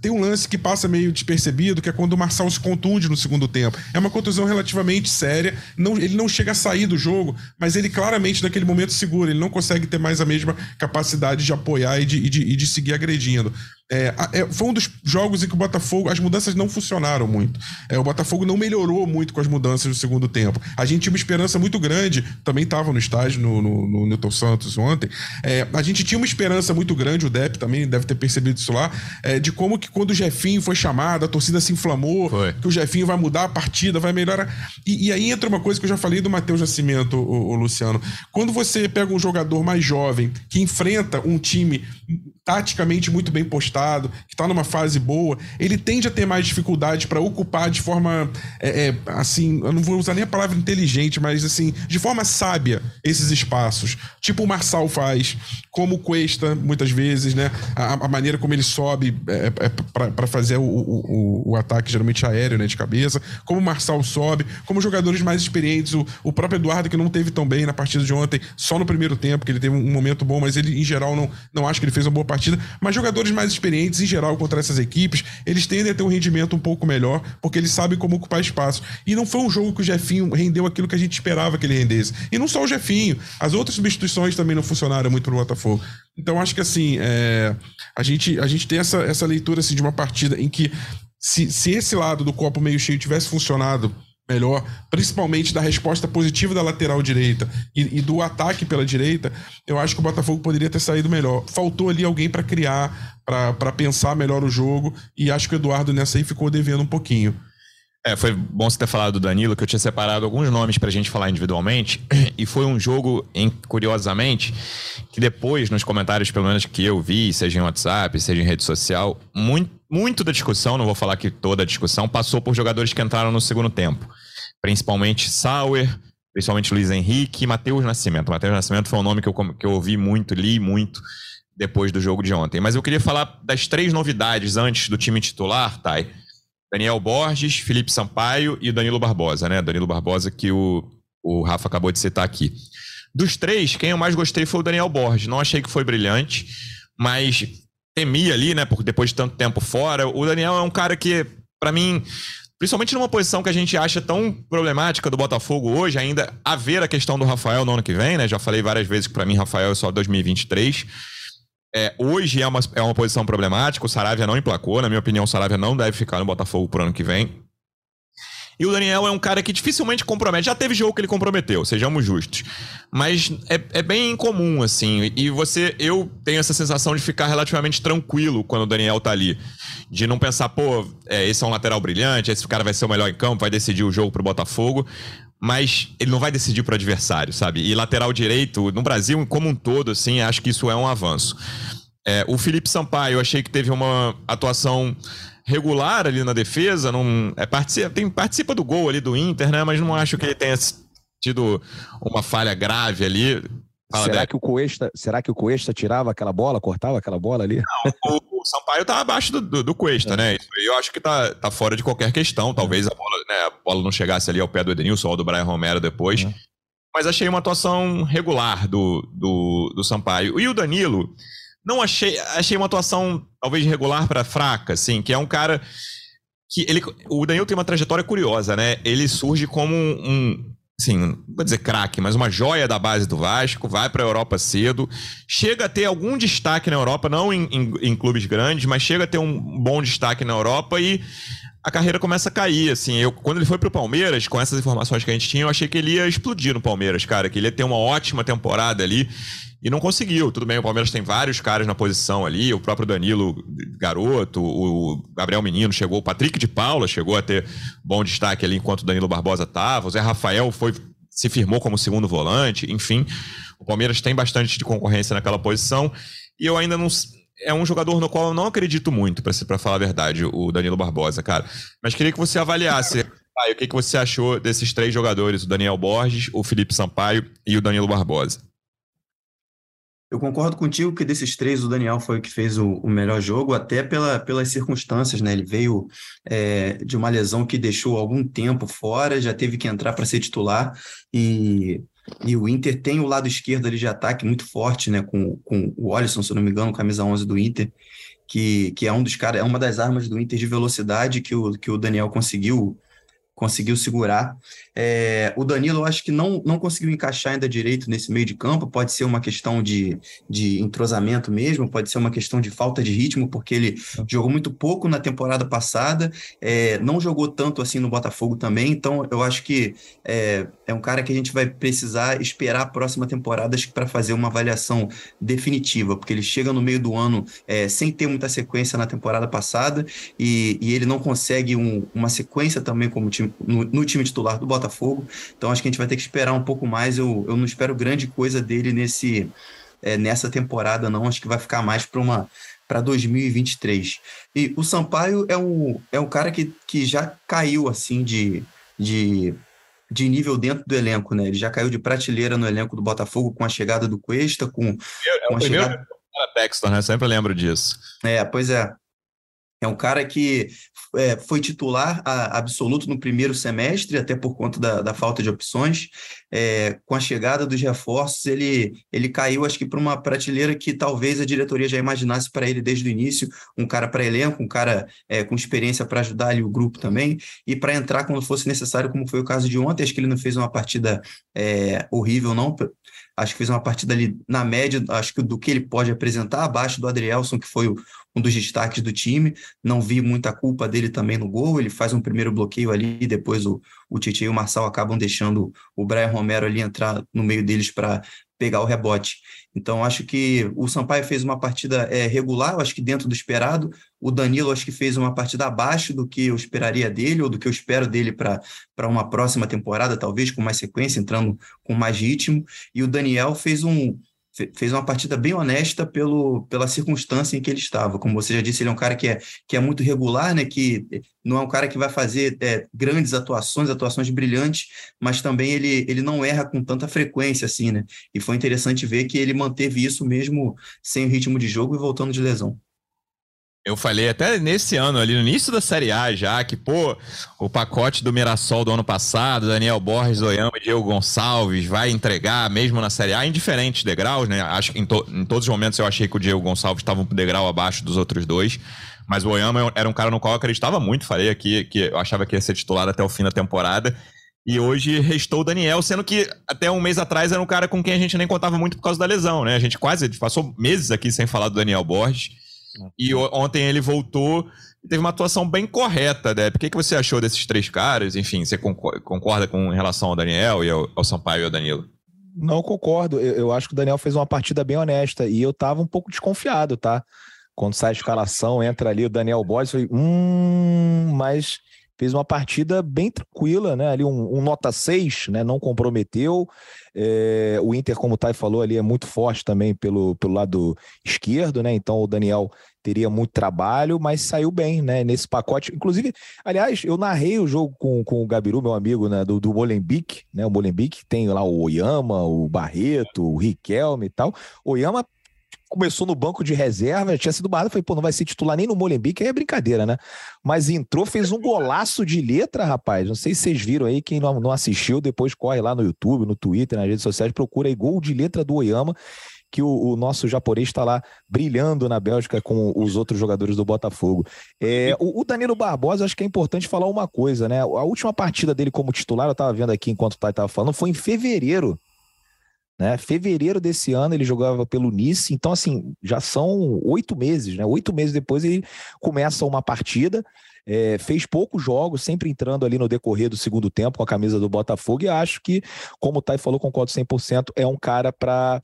Tem um lance que passa meio despercebido, que é quando o Marçal se contunde no segundo tempo. É uma contusão relativamente séria. Não, ele não chega a sair do jogo, mas ele claramente, naquele momento, segura. Ele não consegue ter mais a mesma capacidade de apoiar e de, e de, e de seguir agredindo. É, é, foi um dos jogos em que o Botafogo, as mudanças não funcionaram muito. É, o Botafogo não melhorou muito com as mudanças no segundo tempo. A gente tinha uma esperança muito grande, também estava no estádio no, no, no Newton Santos ontem. É, a gente tinha uma esperança muito grande, o Depp também deve ter percebido isso lá, é, de como que quando o Jefinho foi chamado, a torcida se inflamou, foi. que o Jefinho vai mudar a partida, vai melhorar. E, e, aí entra uma coisa que eu já falei do Matheus Nascimento, o, o Luciano. Quando você pega um jogador mais jovem que enfrenta um time taticamente muito bem postado, que está numa fase boa, ele tende a ter mais dificuldade para ocupar de forma, é, é, assim, eu não vou usar nem a palavra inteligente, mas assim, de forma sábia esses espaços. Tipo o Marçal faz, como o Cuesta, muitas vezes, né? A, a maneira como ele sobe é, é para fazer o, o, o, ataque geralmente aéreo, né, de cabeça, como o Marçal sobe, como jogadores mais experientes, o, o próprio Eduardo, que não teve tão bem na partida de ontem, só no primeiro tempo, que ele teve um momento bom, mas ele, em geral, não, não acho que ele fez uma boa partida partida, mas jogadores mais experientes, em geral, contra essas equipes, eles tendem a ter um rendimento um pouco melhor, porque eles sabem como ocupar espaço. E não foi um jogo que o Jefinho rendeu aquilo que a gente esperava que ele rendesse. E não só o Jefinho, as outras substituições também não funcionaram muito pro Botafogo. Então, acho que assim, é, a, gente, a gente tem essa, essa leitura assim, de uma partida em que se, se esse lado do copo meio cheio tivesse funcionado melhor, principalmente da resposta positiva da lateral direita e, e, do ataque pela direita, eu acho que o Botafogo poderia ter saído melhor. Faltou ali alguém para criar, para pensar melhor o jogo, e acho que o Eduardo nessa aí ficou devendo um pouquinho. É, foi bom você ter falado do Danilo, que eu tinha separado alguns nomes pra gente falar individualmente. E foi um jogo, em, curiosamente, que depois, nos comentários, pelo menos que eu vi, seja em WhatsApp, seja em rede social, muito, muito da discussão, não vou falar que toda a discussão, passou por jogadores que entraram no segundo tempo. Principalmente Sauer, principalmente Luiz Henrique e Matheus Nascimento. Matheus Nascimento foi um nome que eu, que eu ouvi muito, li muito depois do jogo de ontem. Mas eu queria falar das três novidades antes do time titular, Thay. Daniel Borges, Felipe Sampaio e Danilo Barbosa, né? Danilo Barbosa que o, o Rafa acabou de citar aqui. Dos três, quem eu mais gostei foi o Daniel Borges. Não achei que foi brilhante, mas temi ali, né? Porque depois de tanto tempo fora. O Daniel é um cara que, para mim, principalmente numa posição que a gente acha tão problemática do Botafogo hoje, ainda haver a questão do Rafael no ano que vem, né? Já falei várias vezes que para mim Rafael é só 2023. É, hoje é uma, é uma posição problemática, o Saravia não emplacou, na minha opinião, o Saravia não deve ficar no Botafogo pro ano que vem. E o Daniel é um cara que dificilmente compromete. Já teve jogo que ele comprometeu, sejamos justos. Mas é, é bem incomum, assim. E você, eu tenho essa sensação de ficar relativamente tranquilo quando o Daniel tá ali. De não pensar, pô, é, esse é um lateral brilhante, esse cara vai ser o melhor em campo, vai decidir o jogo pro Botafogo. Mas ele não vai decidir pro adversário, sabe? E lateral direito, no Brasil como um todo, assim, acho que isso é um avanço. É, o Felipe Sampaio, eu achei que teve uma atuação regular ali na defesa, não é, participa, tem, participa do gol ali do Inter, né? Mas não acho que ele tenha tido uma falha grave ali. Fala será, que o Cuesta, será que o Cuesta tirava aquela bola, cortava aquela bola ali? Não, o, o Sampaio tá abaixo do, do, do Cuesta, é. né? Isso eu acho que tá, tá fora de qualquer questão. Talvez a bola, né, a bola não chegasse ali ao pé do Edenilson ou do Brian Romero depois. É. Mas achei uma atuação regular do, do, do Sampaio. E o Danilo, não achei, achei uma atuação talvez regular para fraca, assim, que é um cara que ele, o Danilo tem uma trajetória curiosa, né? Ele surge como um, um assim, não vou dizer craque, mas uma joia da base do Vasco, vai para a Europa cedo, chega a ter algum destaque na Europa, não em, em, em, clubes grandes, mas chega a ter um bom destaque na Europa e a carreira começa a cair, assim. Eu, quando ele foi pro Palmeiras, com essas informações que a gente tinha, eu achei que ele ia explodir no Palmeiras, cara, que ele ia ter uma ótima temporada ali e não conseguiu. Tudo bem, o Palmeiras tem vários caras na posição ali, o próprio Danilo Garoto, o Gabriel Menino chegou, o Patrick de Paula chegou a ter bom destaque ali enquanto o Danilo Barbosa estava, o Zé Rafael foi se firmou como segundo volante, enfim. O Palmeiras tem bastante de concorrência naquela posição e eu ainda não é um jogador no qual eu não acredito muito, para falar a verdade, o Danilo Barbosa, cara. Mas queria que você avaliasse ah, o que, que você achou desses três jogadores, o Daniel Borges, o Felipe Sampaio e o Danilo Barbosa. Eu concordo contigo que desses três o Daniel foi o que fez o, o melhor jogo, até pela, pelas circunstâncias, né? Ele veio é, de uma lesão que deixou algum tempo fora, já teve que entrar para ser titular e, e o Inter tem o lado esquerdo ali de ataque muito forte, né? Com, com o Alisson, se não me engano, camisa 11 do Inter, que, que é um dos caras, é uma das armas do Inter de velocidade que o, que o Daniel conseguiu conseguiu segurar. É, o Danilo, eu acho que não, não conseguiu encaixar ainda direito nesse meio de campo. Pode ser uma questão de, de entrosamento mesmo, pode ser uma questão de falta de ritmo, porque ele jogou muito pouco na temporada passada, é, não jogou tanto assim no Botafogo também. Então, eu acho que é, é um cara que a gente vai precisar esperar a próxima temporada para fazer uma avaliação definitiva, porque ele chega no meio do ano é, sem ter muita sequência na temporada passada e, e ele não consegue um, uma sequência também como time no, no, time titular do Botafogo. Então acho que a gente vai ter que esperar um pouco mais. Eu, eu não espero grande coisa dele nesse é, nessa temporada, não. Acho que vai ficar mais para uma para 2023. E o Sampaio é um, é um cara que, que já caiu assim de, de, de nível dentro do elenco, né? Ele já caiu de prateleira no elenco do Botafogo com a chegada do Cuesta, com, é com o a primeiro chegada... Textor, né? Sempre lembro disso. É, pois é. É um cara que é, foi titular a, absoluto no primeiro semestre, até por conta da, da falta de opções. É, com a chegada dos reforços, ele, ele caiu, acho que, para uma prateleira que talvez a diretoria já imaginasse para ele desde o início: um cara para elenco, um cara é, com experiência para ajudar ali o grupo também, e para entrar quando fosse necessário, como foi o caso de ontem. Acho que ele não fez uma partida é, horrível, não. Acho que fez uma partida ali na média, acho que do que ele pode apresentar, abaixo do Adrielson, que foi o, um dos destaques do time. Não vi muita culpa dele também no gol. Ele faz um primeiro bloqueio ali, depois o, o Tite e o Marçal acabam deixando o Brian Romero ali entrar no meio deles para pegar o rebote. Então, acho que o Sampaio fez uma partida é, regular, acho que dentro do esperado. O Danilo, acho que fez uma partida abaixo do que eu esperaria dele, ou do que eu espero dele para uma próxima temporada, talvez com mais sequência, entrando com mais ritmo. E o Daniel fez um, fez uma partida bem honesta pelo, pela circunstância em que ele estava. Como você já disse, ele é um cara que é, que é muito regular, né? que não é um cara que vai fazer é, grandes atuações, atuações brilhantes, mas também ele, ele não erra com tanta frequência assim, né? E foi interessante ver que ele manteve isso mesmo sem o ritmo de jogo e voltando de lesão. Eu falei até nesse ano, ali no início da Série A já, que, pô, o pacote do Mirassol do ano passado, Daniel Borges, Oyama e Diego Gonçalves vai entregar mesmo na Série A em diferentes degraus, né? Acho que em, to em todos os momentos eu achei que o Diego Gonçalves estava um degrau abaixo dos outros dois. Mas o Oyama era um cara no qual eu acreditava muito. Falei aqui que eu achava que ia ser titular até o fim da temporada. E hoje restou o Daniel, sendo que até um mês atrás era um cara com quem a gente nem contava muito por causa da lesão, né? A gente quase passou meses aqui sem falar do Daniel Borges. E ontem ele voltou e teve uma atuação bem correta, Deb. O que, que você achou desses três caras? Enfim, você concorda com relação ao Daniel e ao, ao Sampaio e ao Danilo? Não concordo. Eu, eu, acho que o Daniel fez uma partida bem honesta e eu tava um pouco desconfiado, tá? Quando sai a escalação, entra ali o Daniel Borges, falei, hum, mas fez uma partida bem tranquila, né? Ali um, um nota 6, né? Não comprometeu. É, o Inter, como o Thay falou ali, é muito forte também pelo, pelo lado esquerdo, né? Então o Daniel teria muito trabalho, mas saiu bem, né? Nesse pacote. Inclusive, aliás, eu narrei o jogo com, com o Gabiru, meu amigo, né? Do, do Molenbeek, né? O Molenbeek tem lá o Oyama, o Barreto, o Riquelme e tal. Oyama começou no banco de reserva, tinha sido barrado, falei, pô, não vai ser titular nem no Molenbeek, aí é brincadeira, né? Mas entrou, fez um golaço de letra, rapaz. Não sei se vocês viram aí, quem não, não assistiu, depois corre lá no YouTube, no Twitter, nas redes sociais, procura aí gol de letra do Oyama, que o, o, nosso japonês está lá brilhando na Bélgica com os outros jogadores do Botafogo. É, o, o, Danilo Barbosa, acho que é importante falar uma coisa, né? A última partida dele como titular, eu estava vendo aqui enquanto o Thay estava falando, foi em fevereiro né? Fevereiro desse ano ele jogava pelo Nice, então assim, já são oito meses, né? Oito meses depois ele começa uma partida, é, fez poucos jogos, sempre entrando ali no decorrer do segundo tempo com a camisa do Botafogo, e acho que, como o Thay falou, concordo 100%, é um cara para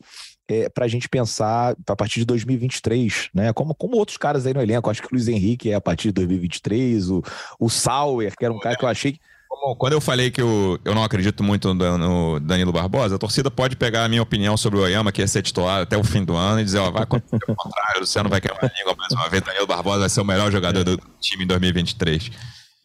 é, para a gente pensar a partir de 2023, né? Como, como outros caras aí no elenco, acho que o Luiz Henrique é a partir de 2023, o, o Sauer, que era um cara que eu achei como, quando eu falei que eu, eu não acredito muito no, no, Danilo Barbosa, a torcida pode pegar a minha opinião sobre o Oyama, que ia ser titular até o fim do ano, e dizer, ó, vai acontecer o contrário, o Luciano vai queimar a língua mais uma vez, Danilo Barbosa vai ser o melhor jogador do time em 2023.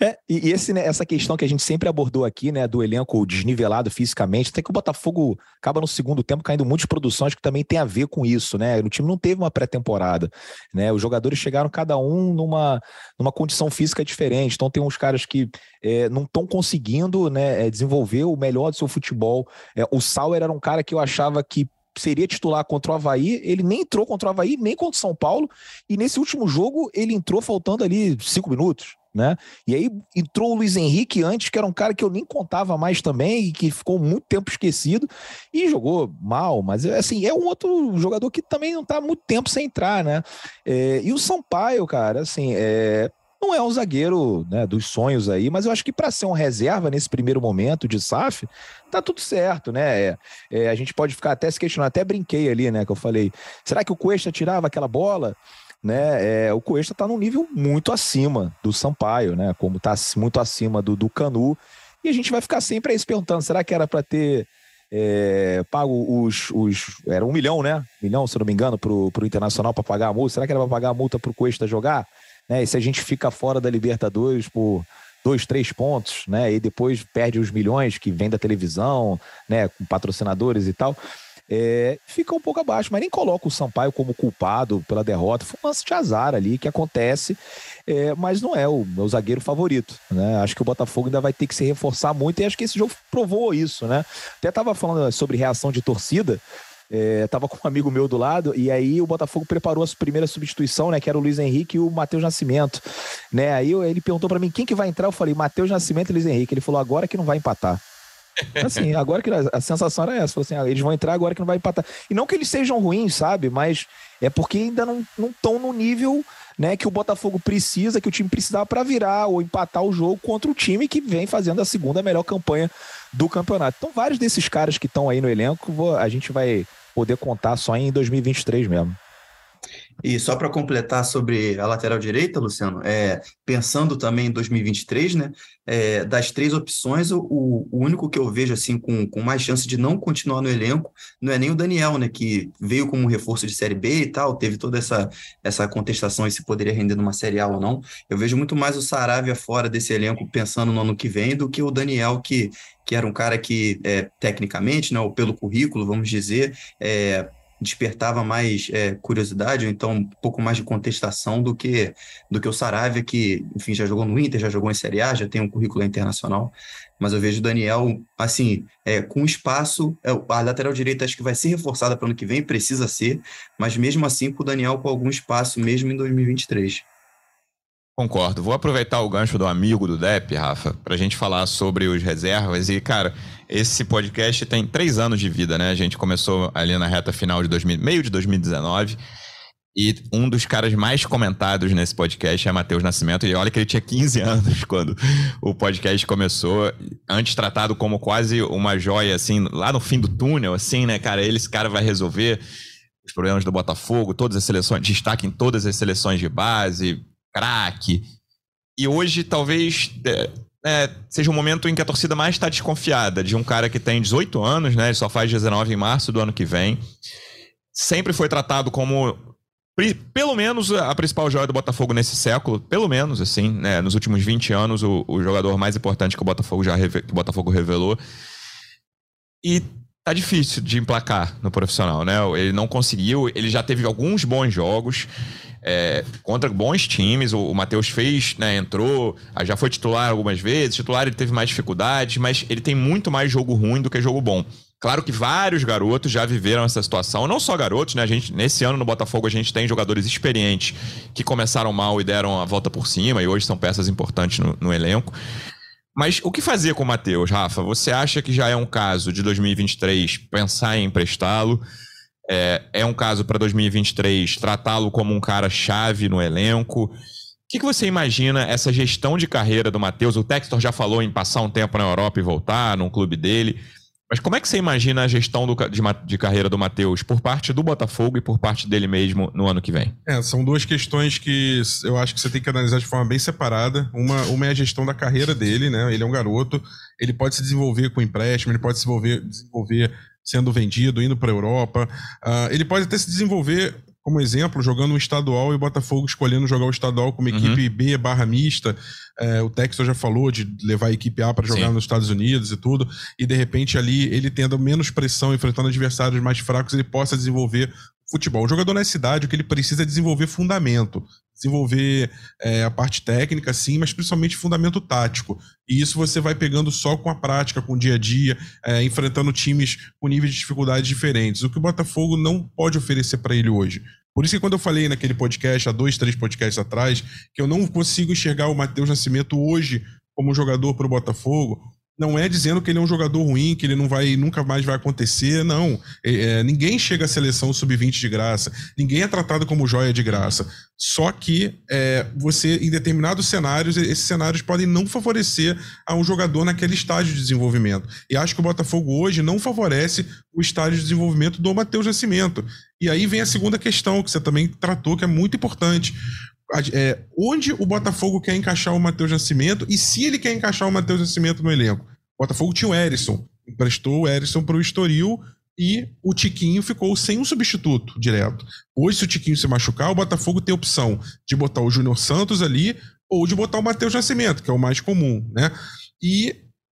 É, e, esse, né, essa questão que a gente sempre abordou aqui, né, do elenco desnivelado fisicamente, até que o Botafogo acaba no segundo tempo caindo muitas produções que também tem a ver com isso, né? O time não teve uma pré-temporada, né? Os jogadores chegaram cada um numa, numa condição física diferente. Então tem uns caras que é, não estão conseguindo, né, é, desenvolver o melhor do seu futebol. É, o Sauer era um cara que eu achava que seria titular contra o Havaí, ele nem entrou contra o Havaí, nem contra o São Paulo, e nesse último jogo ele entrou faltando ali cinco minutos, né? E aí entrou o Luiz Henrique antes, que era um cara que eu nem contava mais também e que ficou muito tempo esquecido e jogou mal, mas assim, é um outro jogador que também não está muito tempo sem entrar, né? É, e o Sampaio, cara, assim, é, não é um zagueiro né, dos sonhos aí, mas eu acho que para ser um reserva nesse primeiro momento de SAF, tá tudo certo, né? É, é, a gente pode ficar até se questionando, até brinquei ali, né? Que eu falei, será que o Cuesta tirava aquela bola? Né? É, o Cuesta está num nível muito acima do Sampaio, né? Como está muito acima do, do Canu. E a gente vai ficar sempre aí se perguntando: será que era para ter é, pago os, os. Era um milhão, né? Milhão, se não me engano, para o Internacional para pagar a multa. Será que era para pagar a multa para o Cuesta jogar? Né? E se a gente fica fora da Libertadores por dois, três pontos, né? E depois perde os milhões que vem da televisão, né? Com patrocinadores e tal é, fica um pouco abaixo, mas nem coloca o Sampaio como culpado pela derrota. Foi um lance de azar ali que acontece, é, mas não é o meu zagueiro favorito. Né? Acho que o Botafogo ainda vai ter que se reforçar muito e acho que esse jogo provou isso. Né? Até estava falando sobre reação de torcida. É, tava com um amigo meu do lado, e aí o Botafogo preparou a primeira substituição, né? Que era o Luiz Henrique e o Matheus Nascimento. Né? Aí ele perguntou para mim quem que vai entrar. Eu falei, Matheus Nascimento e Luiz Henrique. Ele falou, agora que não vai empatar. Assim, agora que a sensação era essa, assim, ah, eles vão entrar agora que não vai empatar. E não que eles sejam ruins, sabe? Mas é porque ainda não estão no nível né, que o Botafogo precisa, que o time precisava para virar ou empatar o jogo contra o time que vem fazendo a segunda melhor campanha do campeonato. Então, vários desses caras que estão aí no elenco, a gente vai poder contar só em 2023 mesmo. E só para completar sobre a lateral direita, Luciano, é, pensando também em 2023, né? É, das três opções, o, o único que eu vejo assim com, com mais chance de não continuar no elenco não é nem o Daniel, né? Que veio como um reforço de Série B e tal, teve toda essa, essa contestação e se poderia render numa Série A ou não. Eu vejo muito mais o Saravia fora desse elenco pensando no ano que vem do que o Daniel, que, que era um cara que, é, tecnicamente, né, ou pelo currículo, vamos dizer, é, despertava mais é, curiosidade, ou então um pouco mais de contestação do que do que o Saravia, que, enfim, já jogou no Inter, já jogou em Série A, já tem um currículo internacional. Mas eu vejo o Daniel, assim, é, com espaço, é, a lateral direita acho que vai ser reforçada para o ano que vem, precisa ser, mas mesmo assim com o Daniel com algum espaço, mesmo em 2023. Concordo. Vou aproveitar o gancho do amigo do Depp, Rafa, para a gente falar sobre os reservas. E, cara, esse podcast tem três anos de vida, né? A gente começou ali na reta final de 2000, meio de 2019. E um dos caras mais comentados nesse podcast é Matheus Nascimento. E olha que ele tinha 15 anos quando o podcast começou. Antes tratado como quase uma joia, assim, lá no fim do túnel, assim, né, cara? Ele, esse cara vai resolver os problemas do Botafogo, todas as seleções, destaque em todas as seleções de base, craque. E hoje, talvez, é, seja um momento em que a torcida mais está desconfiada de um cara que tem 18 anos, né? Ele só faz 19 em março do ano que vem. Sempre foi tratado como pelo menos a principal joia do Botafogo nesse século, pelo menos assim, né, nos últimos 20 anos, o, o jogador mais importante que o Botafogo já que o Botafogo revelou. E tá difícil de emplacar no profissional, né? Ele não conseguiu, ele já teve alguns bons jogos é, contra bons times. O, o Matheus fez, né, entrou, já foi titular algumas vezes. Titular ele teve mais dificuldades, mas ele tem muito mais jogo ruim do que jogo bom. Claro que vários garotos já viveram essa situação, não só garotos, né? A gente, nesse ano no Botafogo a gente tem jogadores experientes que começaram mal e deram a volta por cima e hoje são peças importantes no, no elenco. Mas o que fazer com o Matheus, Rafa? Você acha que já é um caso de 2023 pensar em emprestá-lo? É, é um caso para 2023 tratá-lo como um cara chave no elenco? O que, que você imagina essa gestão de carreira do Matheus? O Textor já falou em passar um tempo na Europa e voltar num clube dele. Mas como é que você imagina a gestão do, de, de, carreira do Matheus por parte do Botafogo e por parte dele mesmo no ano que vem? É, são duas questões que eu acho que você tem que analisar de forma bem separada. Uma, uma é a gestão da carreira dele, né? Ele é um garoto, ele pode se desenvolver com empréstimo, ele pode se desenvolver, desenvolver sendo vendido, indo para a Europa. Uh, ele pode até se desenvolver, como exemplo, jogando um estadual e o Botafogo escolhendo jogar o estadual como uhum. equipe. B barra mista. É, o Texas já falou de levar a equipe A para jogar Sim. nos Estados Unidos e tudo. E de repente ali, ele tendo menos pressão, enfrentando adversários mais fracos, ele possa desenvolver futebol. O jogador nessa idade, o que ele precisa é desenvolver fundamento, desenvolver é, a parte técnica, sim, mas principalmente fundamento tático. E isso você vai pegando só com a prática, com o dia a dia, é, enfrentando times com níveis de dificuldades diferentes. O que o Botafogo não pode oferecer para ele hoje. Por isso que quando eu falei naquele podcast, há dois, três podcasts atrás, que eu não consigo enxergar o Matheus Nascimento hoje como jogador para o Botafogo, não é dizendo que ele é um jogador ruim, que ele não vai nunca mais vai acontecer, não. É, é ninguém chega à seleção sub-20 de graça, ninguém é tratado como joia de graça. Só que é, você, em determinados cenários, esses cenários podem não favorecer a um jogador naquele estágio de desenvolvimento. E acho que o Botafogo hoje não favorece o estágio de desenvolvimento do Matheus Nascimento. E aí vem a segunda questão que você também tratou, que é muito importante é, onde o Botafogo quer encaixar o Matheus Nascimento e se ele quer encaixar o Matheus Nascimento no elenco. O Botafogo tinha o Erisson, emprestou o Erisson para o Estoril e o Tiquinho ficou sem um substituto direto. Hoje, se o Tiquinho se machucar, o Botafogo tem a opção de botar o Júnior Santos ali ou de botar o Matheus Nascimento, que é o mais comum, né? E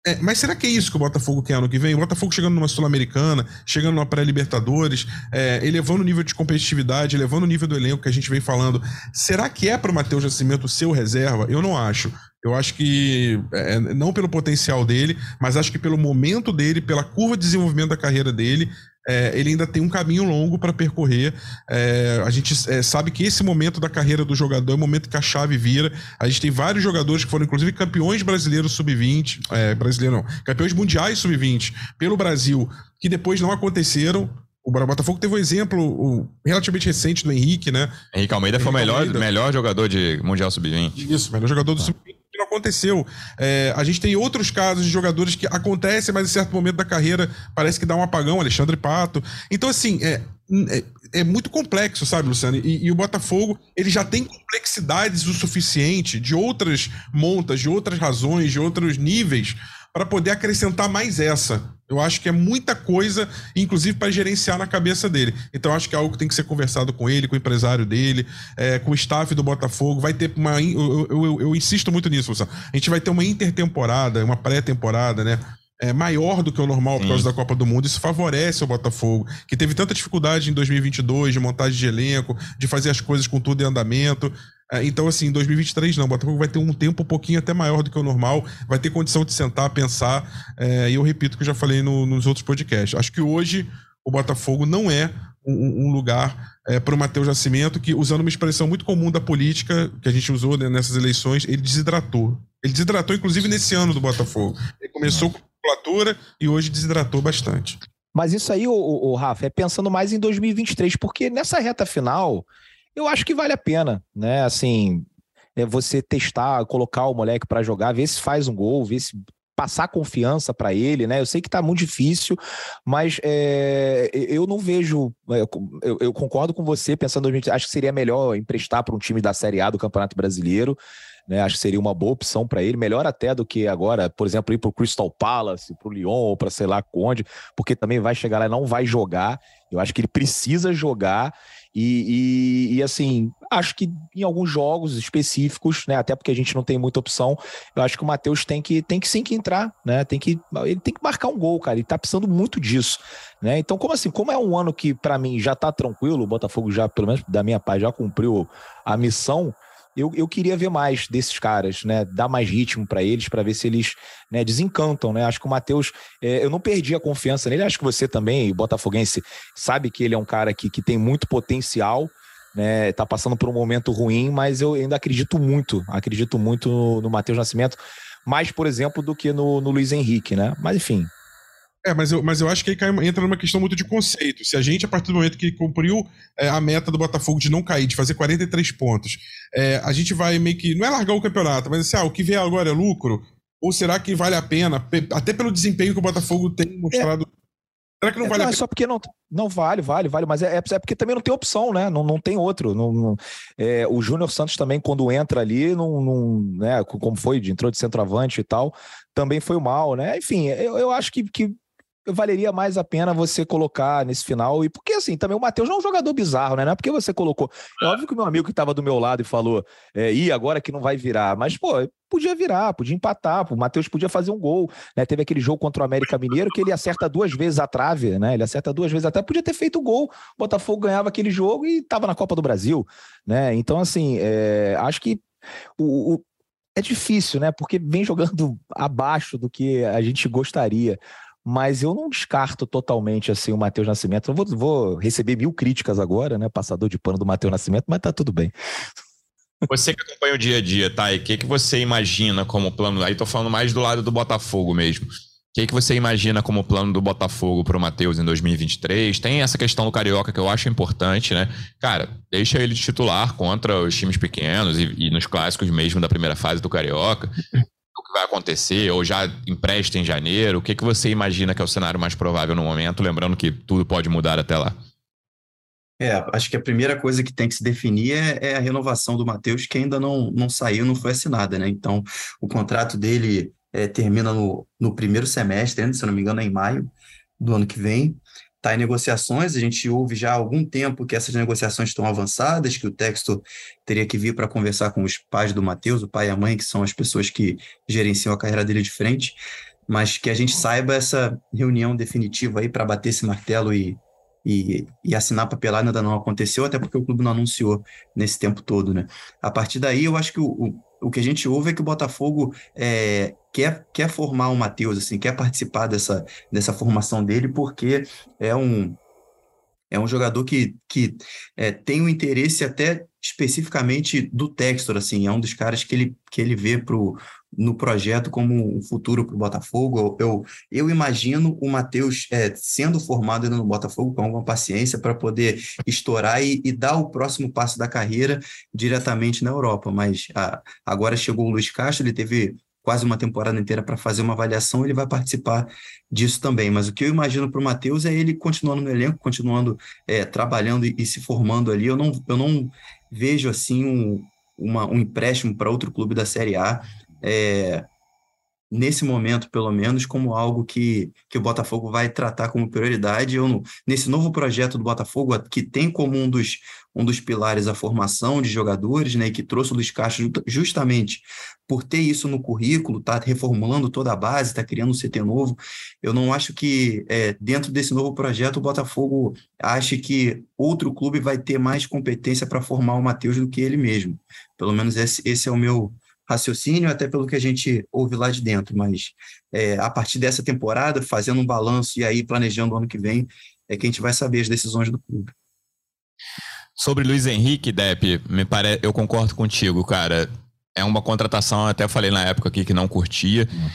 é, mas será que é isso que o Botafogo quer ano que vem? O Botafogo chegando numa Sul-Americana, chegando numa pré-Libertadores, é, elevando o nível de competitividade, elevando o nível do elenco que a gente vem falando. Será que é para o Matheus Nascimento seu reserva? Eu não acho. Eu acho que, é, não pelo potencial dele, mas acho que pelo momento dele, pela curva de desenvolvimento da carreira dele, é, ele ainda tem um caminho longo para percorrer. É, a gente é, sabe que esse momento da carreira do jogador é o momento que a chave vira. A gente tem vários jogadores que foram, inclusive, campeões brasileiros sub-20, é, brasileiro não, campeões mundiais sub-20 pelo Brasil, que depois não aconteceram. O Botafogo teve um exemplo o, relativamente recente do Henrique, né? Henrique Almeida Henrique foi o melhor, melhor jogador de Mundial Sub-20. Isso, melhor jogador do ah. Sub-20 que não aconteceu. É, a gente tem outros casos de jogadores que acontecem, mas em certo momento da carreira parece que dá um apagão, Alexandre Pato. Então, assim, é, é, é muito complexo, sabe, Luciano? E, e, o Botafogo, ele já tem complexidades o suficiente de outras montas, de outras razões, de outros níveis, para poder acrescentar mais essa. Eu acho que é muita coisa, inclusive para gerenciar na cabeça dele. Então acho que é algo que tem que ser conversado com ele, com o empresário dele, é, com o staff do Botafogo. Vai ter uma. Eu, eu, eu, eu insisto muito nisso, Luciano. A gente vai ter uma intertemporada, uma pré-temporada, né? é, maior do que o normal por causa da Copa do Mundo. Isso favorece o Botafogo, que teve tanta dificuldade em 2022 de montagem de elenco, de fazer as coisas com tudo em andamento. É, então, assim, em 2023 não, o Botafogo vai ter um tempo um pouquinho até maior do que o normal, vai ter condição de sentar, pensar. É, e eu repito o que eu já falei no, nos outros podcasts. Acho que hoje o Botafogo não é um, um lugar é, para o Matheus Nascimento, que, usando uma expressão muito comum da política, que a gente usou né, nessas eleições, ele desidratou. Ele desidratou, inclusive, nesse ano do Botafogo. Ele começou com musculatura e hoje desidratou bastante. Mas isso aí, o, Rafa, é pensando mais em 2023, porque nessa reta final, eu acho que vale a pena, né? Assim, é você testar, colocar o moleque para jogar, ver se faz um gol, ver se passar confiança para ele, né? Eu sei que tá muito difícil, mas é, eu não vejo. É, eu, eu, concordo com você, pensando, acho que seria melhor emprestar para um time da Série A do Campeonato Brasileiro. Né, acho que seria uma boa opção para ele, melhor até do que agora, por exemplo, ir para o Crystal Palace, para o Lyon ou para sei lá onde, porque também vai chegar lá e não vai jogar. Eu acho que ele precisa jogar e, e, e, assim, acho que em alguns jogos específicos, né, até porque a gente não tem muita opção, eu acho que o Matheus tem que, tem que sim que entrar, né? Tem que, ele tem que marcar um gol, cara. Ele tá precisando muito disso, né? Então, como assim, como é um ano que para mim já tá tranquilo, o Botafogo já, pelo menos da minha parte, já cumpriu a missão eu, eu queria ver mais desses caras, né? Dar mais ritmo para eles, para ver se eles né, desencantam, né? Acho que o Matheus, é, eu não perdi a confiança nele, acho que você também, botafoguense, sabe que ele é um cara que, que tem muito potencial, né? Tá passando por um momento ruim, mas eu ainda acredito muito, acredito muito no, no Matheus Nascimento, mais, por exemplo, do que no, no Luiz Henrique, né? Mas enfim, é, mas eu, mas eu acho que aí cai, entra numa questão muito de conceito. Se a gente, a partir do momento que cumpriu é, a meta do Botafogo de não cair, de fazer 43 pontos, é, a gente vai meio que. Não é largar o campeonato, mas assim, ah, o que vier agora é lucro? Ou será que vale a pena? Até pelo desempenho que o Botafogo tem mostrado. É. Será que não é, vale não, a pena? É só porque não. Não vale, vale, vale, mas é, é porque também não tem opção, né? Não, não tem outro. Não, não é, o Júnior Santos também, quando entra ali, não, não, né, como foi, entrou de centroavante e tal, também foi mal, né? Enfim, eu, eu acho que, que valeria mais a pena você colocar nesse final. E porque assim, também o Matheus não é um jogador bizarro, né? Não é porque você colocou. É óbvio que o meu amigo que estava do meu lado e falou, é, e agora que não vai virar, mas, pô, podia virar, podia empatar, o Matheus podia fazer um gol, né? Teve aquele jogo contra o América Mineiro que ele acerta duas vezes a trave, né? Ele acerta duas vezes até podia ter feito o gol. O Botafogo ganhava aquele jogo e estava na Copa do Brasil, né? Então, assim, é, acho que o, o é difícil, né? Porque vem jogando abaixo do que a gente gostaria mas eu não descarto totalmente assim o Matheus Nascimento. Eu vou, vou, receber mil críticas agora, né? Passador de pano do Matheus Nascimento, mas tá tudo bem. Você que acompanha o dia a dia, tá? E o que, que você imagina como plano? Aí tô falando mais do lado do Botafogo mesmo. O que, que você imagina como plano do Botafogo para o Matheus em 2023? Tem essa questão do Carioca que eu acho importante, né? Cara, deixa ele titular contra os times pequenos e, e nos clássicos mesmo da primeira fase do Carioca vai acontecer, ou já empresta em janeiro? O que, que você imagina que é o cenário mais provável no momento? Lembrando que tudo pode mudar até lá. É, acho que a primeira coisa que tem que se definir é, é a renovação do Matheus, que ainda não, não saiu, não foi assinada, né? Então, o contrato dele é, termina no, no primeiro semestre, se não me engano, é em maio do ano que vem está em negociações, a gente ouve já há algum tempo que essas negociações estão avançadas, que o texto teria que vir para conversar com os pais do Matheus, o pai e a mãe, que são as pessoas que gerenciam a carreira dele de frente, mas que a gente saiba essa reunião definitiva aí para bater esse martelo e, e, e assinar papelada ainda não aconteceu, até porque o clube não anunciou nesse tempo todo, né? A partir daí, eu acho que o, o, o que a gente ouve é que o Botafogo é, quer, quer formar o Matheus, assim, quer participar dessa, dessa formação dele, porque é um, é um jogador que, que é, tem um interesse até especificamente do Textor, assim, é um dos caras que ele, que ele vê pro, no projeto como um futuro para o Botafogo. Eu, eu imagino o Matheus é, sendo formado no Botafogo com alguma paciência para poder estourar e, e, dar o próximo passo da carreira diretamente na Europa. Mas a, agora chegou o Luiz Castro, ele teve quase uma temporada inteira para fazer uma avaliação, ele vai participar disso também. Mas o que eu imagino para o Matheus é ele continuando no elenco, continuando é, trabalhando e, e, se formando ali. Eu não, eu não vejo assim um, uma, um empréstimo para outro clube da Série A. É, nesse momento, pelo menos, como algo que, que o Botafogo vai tratar como prioridade. Eu, nesse novo projeto do Botafogo, que tem como um dos, um dos pilares a formação de jogadores, né, e que trouxe o Luiz Castro justamente por ter isso no currículo, tá reformulando toda a base, está criando um CT novo. Eu não acho que é, dentro desse novo projeto o Botafogo ache que outro clube vai ter mais competência para formar o Matheus do que ele mesmo. Pelo menos esse, esse é o meu raciocínio, até pelo que a gente ouve lá de dentro, mas é, a partir dessa temporada, fazendo um balanço e aí planejando o ano que vem, é que a gente vai saber as decisões do clube. Sobre Luiz Henrique, Depp, me pare... eu concordo contigo, cara. É uma contratação, até falei na época aqui que não curtia. Uhum.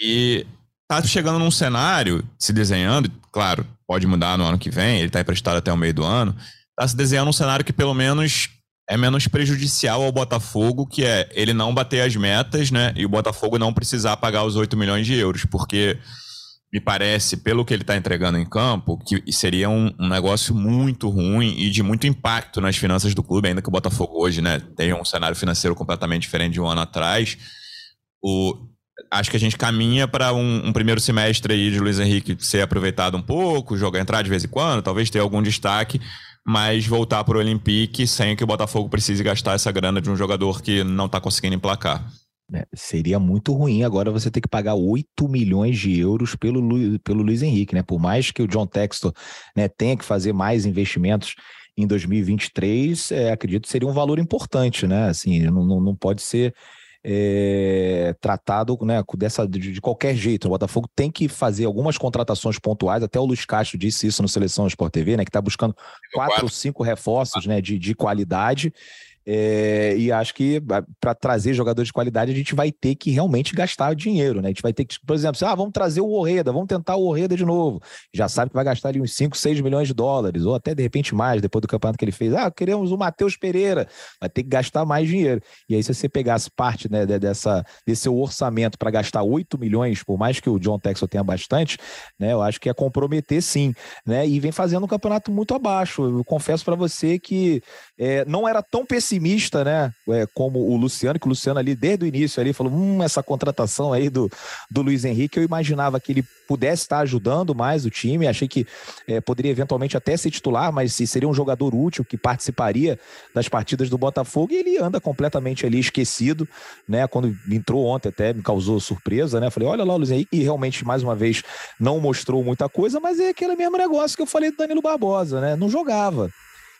E tá chegando num cenário, se desenhando, claro, pode mudar no ano que vem, ele tá emprestado até o meio do ano. Tá se desenhando um cenário que pelo menos é menos prejudicial ao Botafogo, que é ele não bater as metas, né? E o Botafogo não precisar pagar os 8 milhões de euros, porque me parece, pelo que ele está entregando em campo, que seria um, um, negócio muito ruim e de muito impacto nas finanças do clube, ainda que o Botafogo hoje, né, tenha um cenário financeiro completamente diferente de um ano atrás. O, acho que a gente caminha para um, um, primeiro semestre aí de Luiz Henrique ser aproveitado um pouco, jogar entrar de vez em quando, talvez ter algum destaque, mas voltar para o Olympique sem que o Botafogo precise gastar essa grana de um jogador que não está conseguindo emplacar. É, seria muito ruim agora você ter que pagar 8 milhões de euros pelo, Lu, pelo Luiz Henrique, né? Por mais que o John Textor né, tenha que fazer mais investimentos em 2023, é, acredito que seria um valor importante, né? Assim, não, não, não pode ser é, tratado né, dessa, de, de, qualquer jeito. O Botafogo tem que fazer algumas contratações pontuais. Até o Luiz Castro disse isso no Seleção Sport TV, né? Que está buscando quatro ou cinco reforços né, de, de qualidade. É, e acho que para trazer jogadores de qualidade, a gente vai ter que realmente gastar dinheiro, né? A gente vai ter que, por exemplo, ah, vamos trazer o Orreda, vamos tentar o Orreda de novo. Já sabe que vai gastar ali uns 5, 6 milhões de dólares, ou até de repente mais, depois do campeonato que ele fez. Ah, queremos o Matheus Pereira, vai ter que gastar mais dinheiro. E aí, se você pegasse parte né, dessa, desse seu orçamento para gastar 8 milhões, por mais que o John Texel tenha bastante, né? Eu acho que é comprometer sim, né? E vem fazendo um campeonato muito abaixo. Eu confesso para você que é, não era tão pessimista, né? É, como o Luciano, que o Luciano ali, desde o início, ali falou: hum, essa contratação aí do, do Luiz Henrique, eu imaginava que ele pudesse estar ajudando mais o time. Achei que é, poderia eventualmente até ser titular, mas seria um jogador útil que participaria das partidas do Botafogo e ele anda completamente ali esquecido, né? Quando entrou ontem até me causou surpresa, né? Falei, olha lá o Luiz Henrique, e realmente, mais uma vez, não mostrou muita coisa, mas é aquele mesmo negócio que eu falei do Danilo Barbosa, né? Não jogava.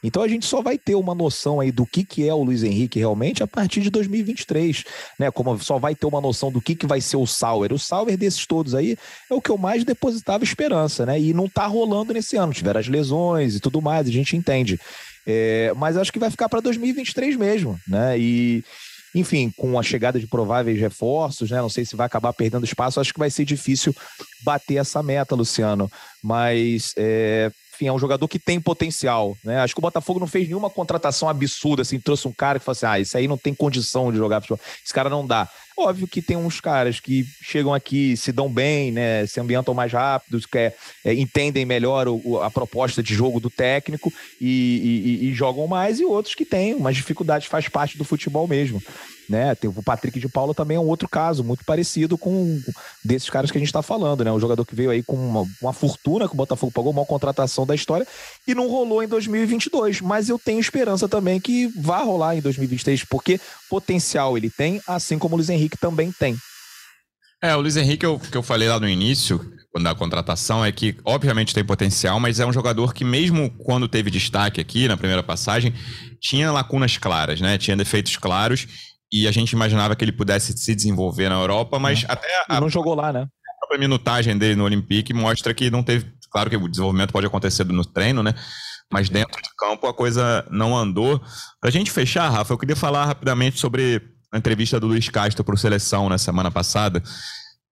Então a gente só vai ter uma noção aí do que, que é o Luiz Henrique realmente a partir de 2023, né? Como só vai ter uma noção do que, que vai ser o Sauer. O Sauer desses todos aí é o que eu mais depositava esperança, né? E não tá rolando nesse ano. Tiveram as lesões e tudo mais, a gente entende. É, mas acho que vai ficar para 2023 mesmo, né? E enfim, com a chegada de prováveis reforços, né? Não sei se vai acabar perdendo espaço, acho que vai ser difícil bater essa meta, Luciano. Mas é, enfim, é um jogador que tem potencial, né? Acho que o Botafogo não fez nenhuma contratação absurda, assim, trouxe um cara que falou assim, ah, esse aí não tem condição de jogar futebol, esse cara não dá. Óbvio que tem uns caras que chegam aqui, se dão bem, né? Se ambientam mais rápidos, que é, é, entendem melhor o, a proposta de jogo do técnico e, e, e jogam mais, e outros que têm umas dificuldades, faz parte do futebol mesmo né? Tem o Patrick de Paula também é um outro caso muito parecido com desses caras que a gente está falando, né? Um jogador que veio aí com uma, uma fortuna que o Botafogo pagou, uma contratação da história e não rolou em 2022. Mas eu tenho esperança também que vá rolar em 2023, porque potencial ele tem, assim como o Luiz Henrique também tem. É, o Luiz Henrique, eu, que eu falei lá no início, da contratação, é que obviamente tem potencial, mas é um jogador que, mesmo quando teve destaque aqui na primeira passagem, tinha lacunas claras, né? Tinha defeitos claros e a gente imaginava que ele pudesse se desenvolver na Europa, mas é. até a, não jogou lá, né? A própria minutagem dele no Olympique mostra que não teve, claro que o desenvolvimento pode acontecer no treino, né? Mas dentro de campo a coisa não andou. Pra gente fechar, Rafa, eu queria falar rapidamente sobre a entrevista do Luiz Castro para o Seleção na semana passada.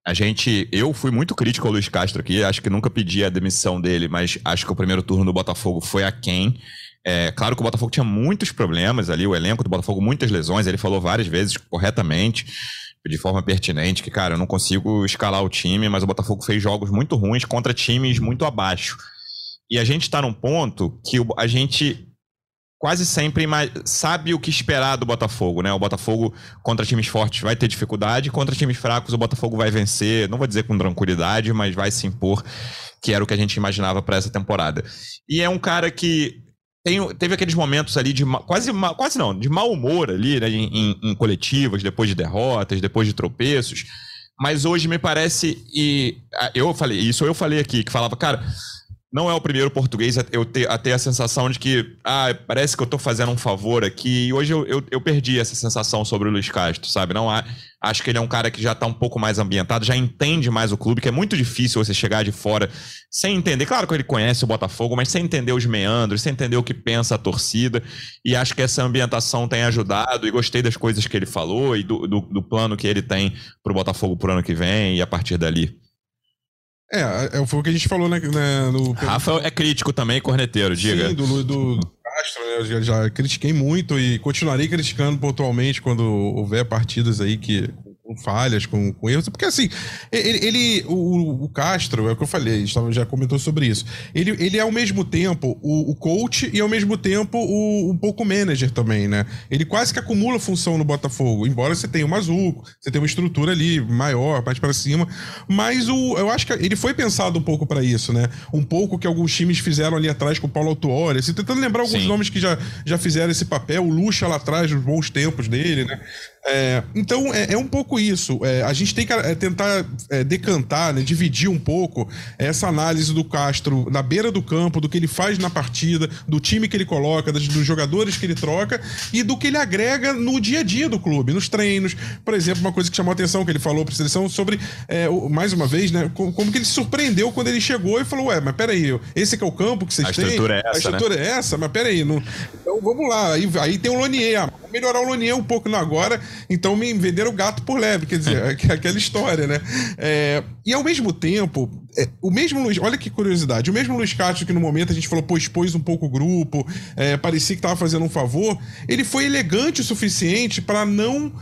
A gente, eu fui muito crítico ao Luiz Castro aqui, acho que nunca pedi a demissão dele, mas acho que o primeiro turno do Botafogo foi a quem. É, claro que o Botafogo tinha muitos problemas ali, o elenco do Botafogo, muitas lesões, ele falou várias vezes corretamente. de forma pertinente que, cara, eu não consigo escalar o time, mas o Botafogo fez jogos muito ruins contra times muito abaixo. E a gente está num ponto que a gente quase sempre sabe o que esperar do Botafogo, né? O Botafogo contra times fortes vai ter dificuldade, contra times fracos o Botafogo vai vencer, não vou dizer com tranquilidade, mas vai se impor, que era o que a gente imaginava para essa temporada. E é um cara que tem, teve aqueles momentos ali de quase, quase não, de mau humor ali, né, em, em, coletivas, depois de derrotas, depois de tropeços. Mas hoje me parece, e eu falei, isso eu falei aqui, que falava, cara, não é o primeiro português eu ter, a ter a sensação de que, ah, parece que eu tô fazendo um favor aqui. E hoje eu, eu, eu perdi essa sensação sobre o Luiz Castro, sabe? Não há, acho que ele é um cara que já tá um pouco mais ambientado, já entende mais o clube, que é muito difícil você chegar de fora sem entender. Claro que ele conhece o Botafogo, mas sem entender os meandros, sem entender o que pensa a torcida. E acho que essa ambientação tem ajudado. E gostei das coisas que ele falou e do, do, do plano que ele tem pro Botafogo pro ano que vem e a partir dali. É, é, foi o que a gente falou né, né no. Rafa é crítico também, corneteiro, diga. Sim, do, do Castro, né? Eu já, já critiquei muito e continuarei criticando pontualmente quando houver partidas aí que com falhas, com, com erros, porque assim, ele, ele o, o, Castro, é o que eu falei, a gente já comentou sobre isso. Ele, ele é ao mesmo tempo o, o coach e ao mesmo tempo o, um pouco manager também, né? Ele quase que acumula função no Botafogo, embora você tenha o Mazuco, você tenha uma estrutura ali maior, mais para cima, mas o, eu acho que ele foi pensado um pouco para isso, né? Um pouco que alguns times fizeram ali atrás com o Paulo Autuori, assim, tentando lembrar alguns Sim. nomes que já, já fizeram esse papel, o Lucha lá atrás, nos bons tempos dele, né? É, então é, é, um pouco isso. É, a gente tem que é, tentar é, decantar, né, dividir um pouco essa análise do Castro na beira do campo, do que ele faz na partida, do time que ele coloca, dos, dos jogadores que ele troca e do que ele agrega no dia a dia do clube, nos treinos. Por exemplo, uma coisa que chamou a atenção que ele falou para a seleção sobre, é, mais uma vez, né, como, como, que ele se surpreendeu quando ele chegou e falou: Ué, mas peraí, esse é o campo que vocês a têm? Estrutura é essa, a estrutura né? é essa, mas peraí. Não... Então vamos lá. Aí, aí tem o Lonier. Ah, vamos melhorar o Lonier um pouco no agora então me venderam o gato por leve, quer dizer, aquela história, né? É, e ao mesmo tempo, é, o mesmo Luiz, olha que curiosidade, o mesmo Luiz Castro que no momento a gente falou, pô, expôs um pouco o grupo, é, parecia que estava fazendo um favor, ele foi elegante o suficiente para não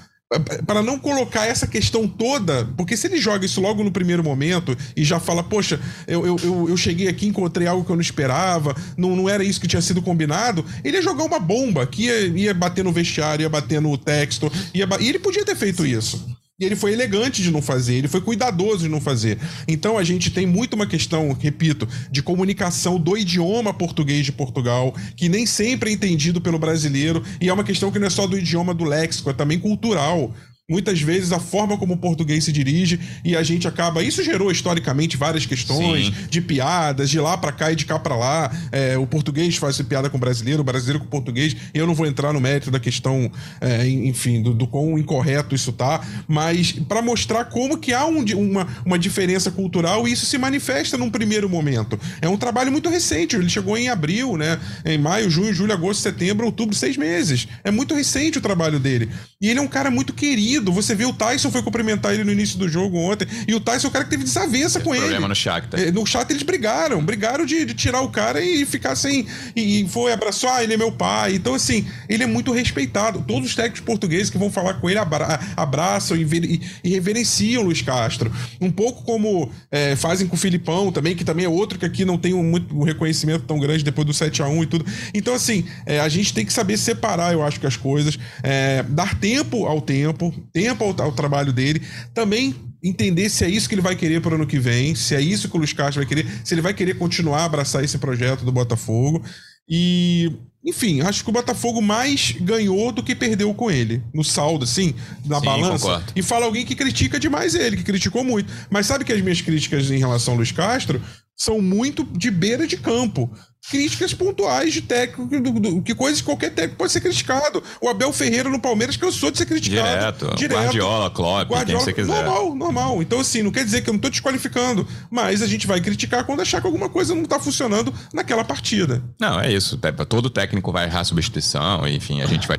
para não colocar essa questão toda, porque se ele joga isso logo no primeiro momento e já fala, poxa, eu, eu, eu cheguei aqui, encontrei algo que eu não esperava, não, não era isso que tinha sido combinado, ele ia jogar uma bomba que ia, ia bater no vestiário, ia bater no texto, ia, e ele podia ter feito isso. E ele foi elegante de não fazer, ele foi cuidadoso de não fazer. Então a gente tem muito uma questão, repito, de comunicação do idioma português de Portugal, que nem sempre é entendido pelo brasileiro, e é uma questão que não é só do idioma do léxico, é também cultural muitas vezes a forma como o português se dirige e a gente acaba isso gerou historicamente várias questões Sim. de piadas de lá para cá e de cá para lá. É, o português faz piada com o brasileiro o brasileiro com o português eu não vou entrar no mérito da questão é, enfim do, do quão incorreto isso tá mas para mostrar como que há um, uma, uma diferença cultural e isso se manifesta num primeiro momento. É um trabalho muito recente ele chegou em abril né em maio junho julho agosto setembro outubro seis meses. É muito recente o trabalho dele. E ele é um cara muito querido você vê o Tyson foi cumprimentar ele no início do jogo ontem. E o Tyson é o cara que teve desavença com problema ele. problema no Shakhtar. É, no chat eles brigaram. Brigaram de, de, tirar o cara e ficar sem... E, foi, abraçou, ah, ele é meu pai. Então, assim, ele é muito respeitado. Todos os técnicos portugueses que vão falar com ele abra abraçam e, e, e, reverenciam o Luiz Castro. Um pouco como é, fazem com o Filipão também, que também é outro que aqui não tem um, muito, um reconhecimento tão grande depois do 7 a 1 e tudo. Então, assim, é, a gente tem que saber separar, eu acho que as coisas. É, dar tempo ao tempo tempo ao, ao trabalho dele, também entender se é isso que ele vai querer para o ano que vem, se é isso que o Luiz Castro vai querer, se ele vai querer continuar a abraçar esse projeto do Botafogo. E, enfim, acho que o Botafogo mais ganhou do que perdeu com ele, no saldo, assim, na Sim, balança. Concordo. E fala alguém que critica demais ele, que criticou muito. Mas sabe que as minhas críticas em relação ao Luiz Castro são muito de beira de campo críticas pontuais de técnico, que coisas que qualquer técnico pode ser criticado. O Abel Ferreira no Palmeiras cansou de ser criticado. Direto. Direto. Guardiola, Klopp, Guardiola, quem você quiser. Normal, normal. Então, assim, não quer dizer que eu não estou desqualificando, mas a gente vai criticar quando achar que alguma coisa não está funcionando naquela partida. Não, é isso. Todo técnico vai errar substituição, enfim, a gente vai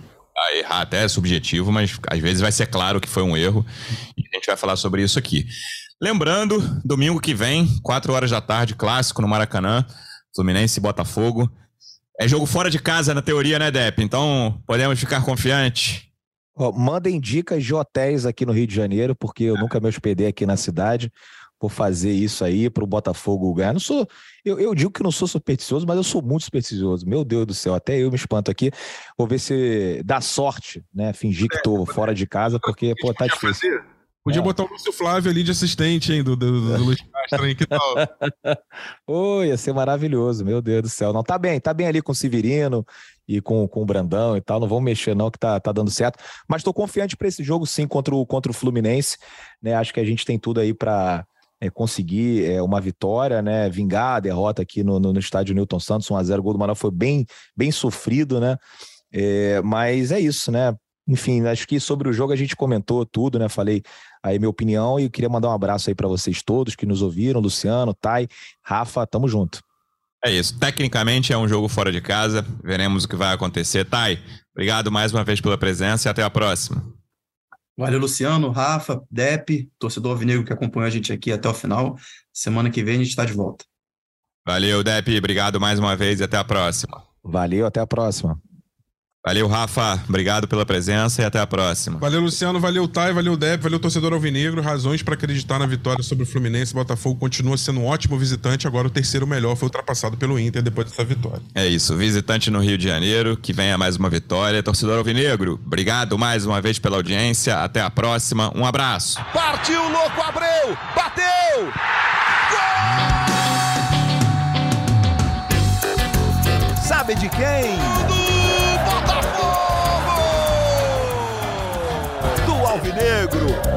errar até é subjetivo, mas às vezes vai ser claro que foi um erro e a gente vai falar sobre isso aqui. Lembrando, domingo que vem, 4 horas da tarde, clássico no Maracanã. Fluminense e Botafogo. É jogo fora de casa, na teoria, né, Depp? Então, podemos ficar confiantes. Ó, mandem dicas de hotéis aqui no Rio de Janeiro, porque eu nunca me hospedei aqui na cidade. Vou fazer isso aí para o Botafogo ganhar. Não sou, eu, eu, digo que não sou supersticioso, mas eu sou muito supersticioso. Meu Deus do céu, até eu me espanto aqui. Vou ver se dá sorte, né? Fingir que estou fora de casa, porque pô, tá difícil. Podia é. botar o Lúcio Flávio ali de assistente, hein, do, do, do, do Luiz Castro, hein, que tal? Ô, ia ser maravilhoso, meu Deus do céu. Não, tá bem, tá bem ali com o Severino e com, com o Brandão e tal, não vamos mexer não, que tá, tá dando certo. Mas tô confiante para esse jogo sim, contra o, contra o Fluminense, né, acho que a gente tem tudo aí para é, conseguir é, uma vitória, né, vingar a derrota aqui no, no, no estádio Newton Santos, 1x0, o gol do Manoel foi bem, bem sofrido, né, é, mas é isso, né, enfim, acho que sobre o jogo a gente comentou tudo, né? Falei aí minha opinião e eu queria mandar um abraço aí para vocês todos que nos ouviram, Luciano, Thay, Rafa, tamo junto. É isso. Tecnicamente é um jogo fora de casa. Veremos o que vai acontecer. Thay, obrigado mais uma vez pela presença e até a próxima. Valeu, Luciano, Rafa, Dep, torcedor alvinegro que acompanhou a gente aqui até o final. Semana que vem a gente está de volta. Valeu, Dep. Obrigado mais uma vez e até a próxima. Valeu, até a próxima. Valeu, Rafa. Obrigado pela presença e até a próxima. Valeu, Luciano. Valeu, Thay. Valeu, Dep. Valeu, torcedor Alvinegro. Razões para acreditar na vitória sobre o Fluminense. Botafogo continua sendo um ótimo visitante. Agora o terceiro melhor foi ultrapassado pelo Inter depois dessa vitória. É isso. Visitante no Rio de Janeiro. Que venha mais uma vitória. Torcedor Alvinegro, obrigado mais uma vez pela audiência. Até a próxima. Um abraço. Partiu, louco, Abreu. Bateu. Gol! Sabe de quem? Glorioso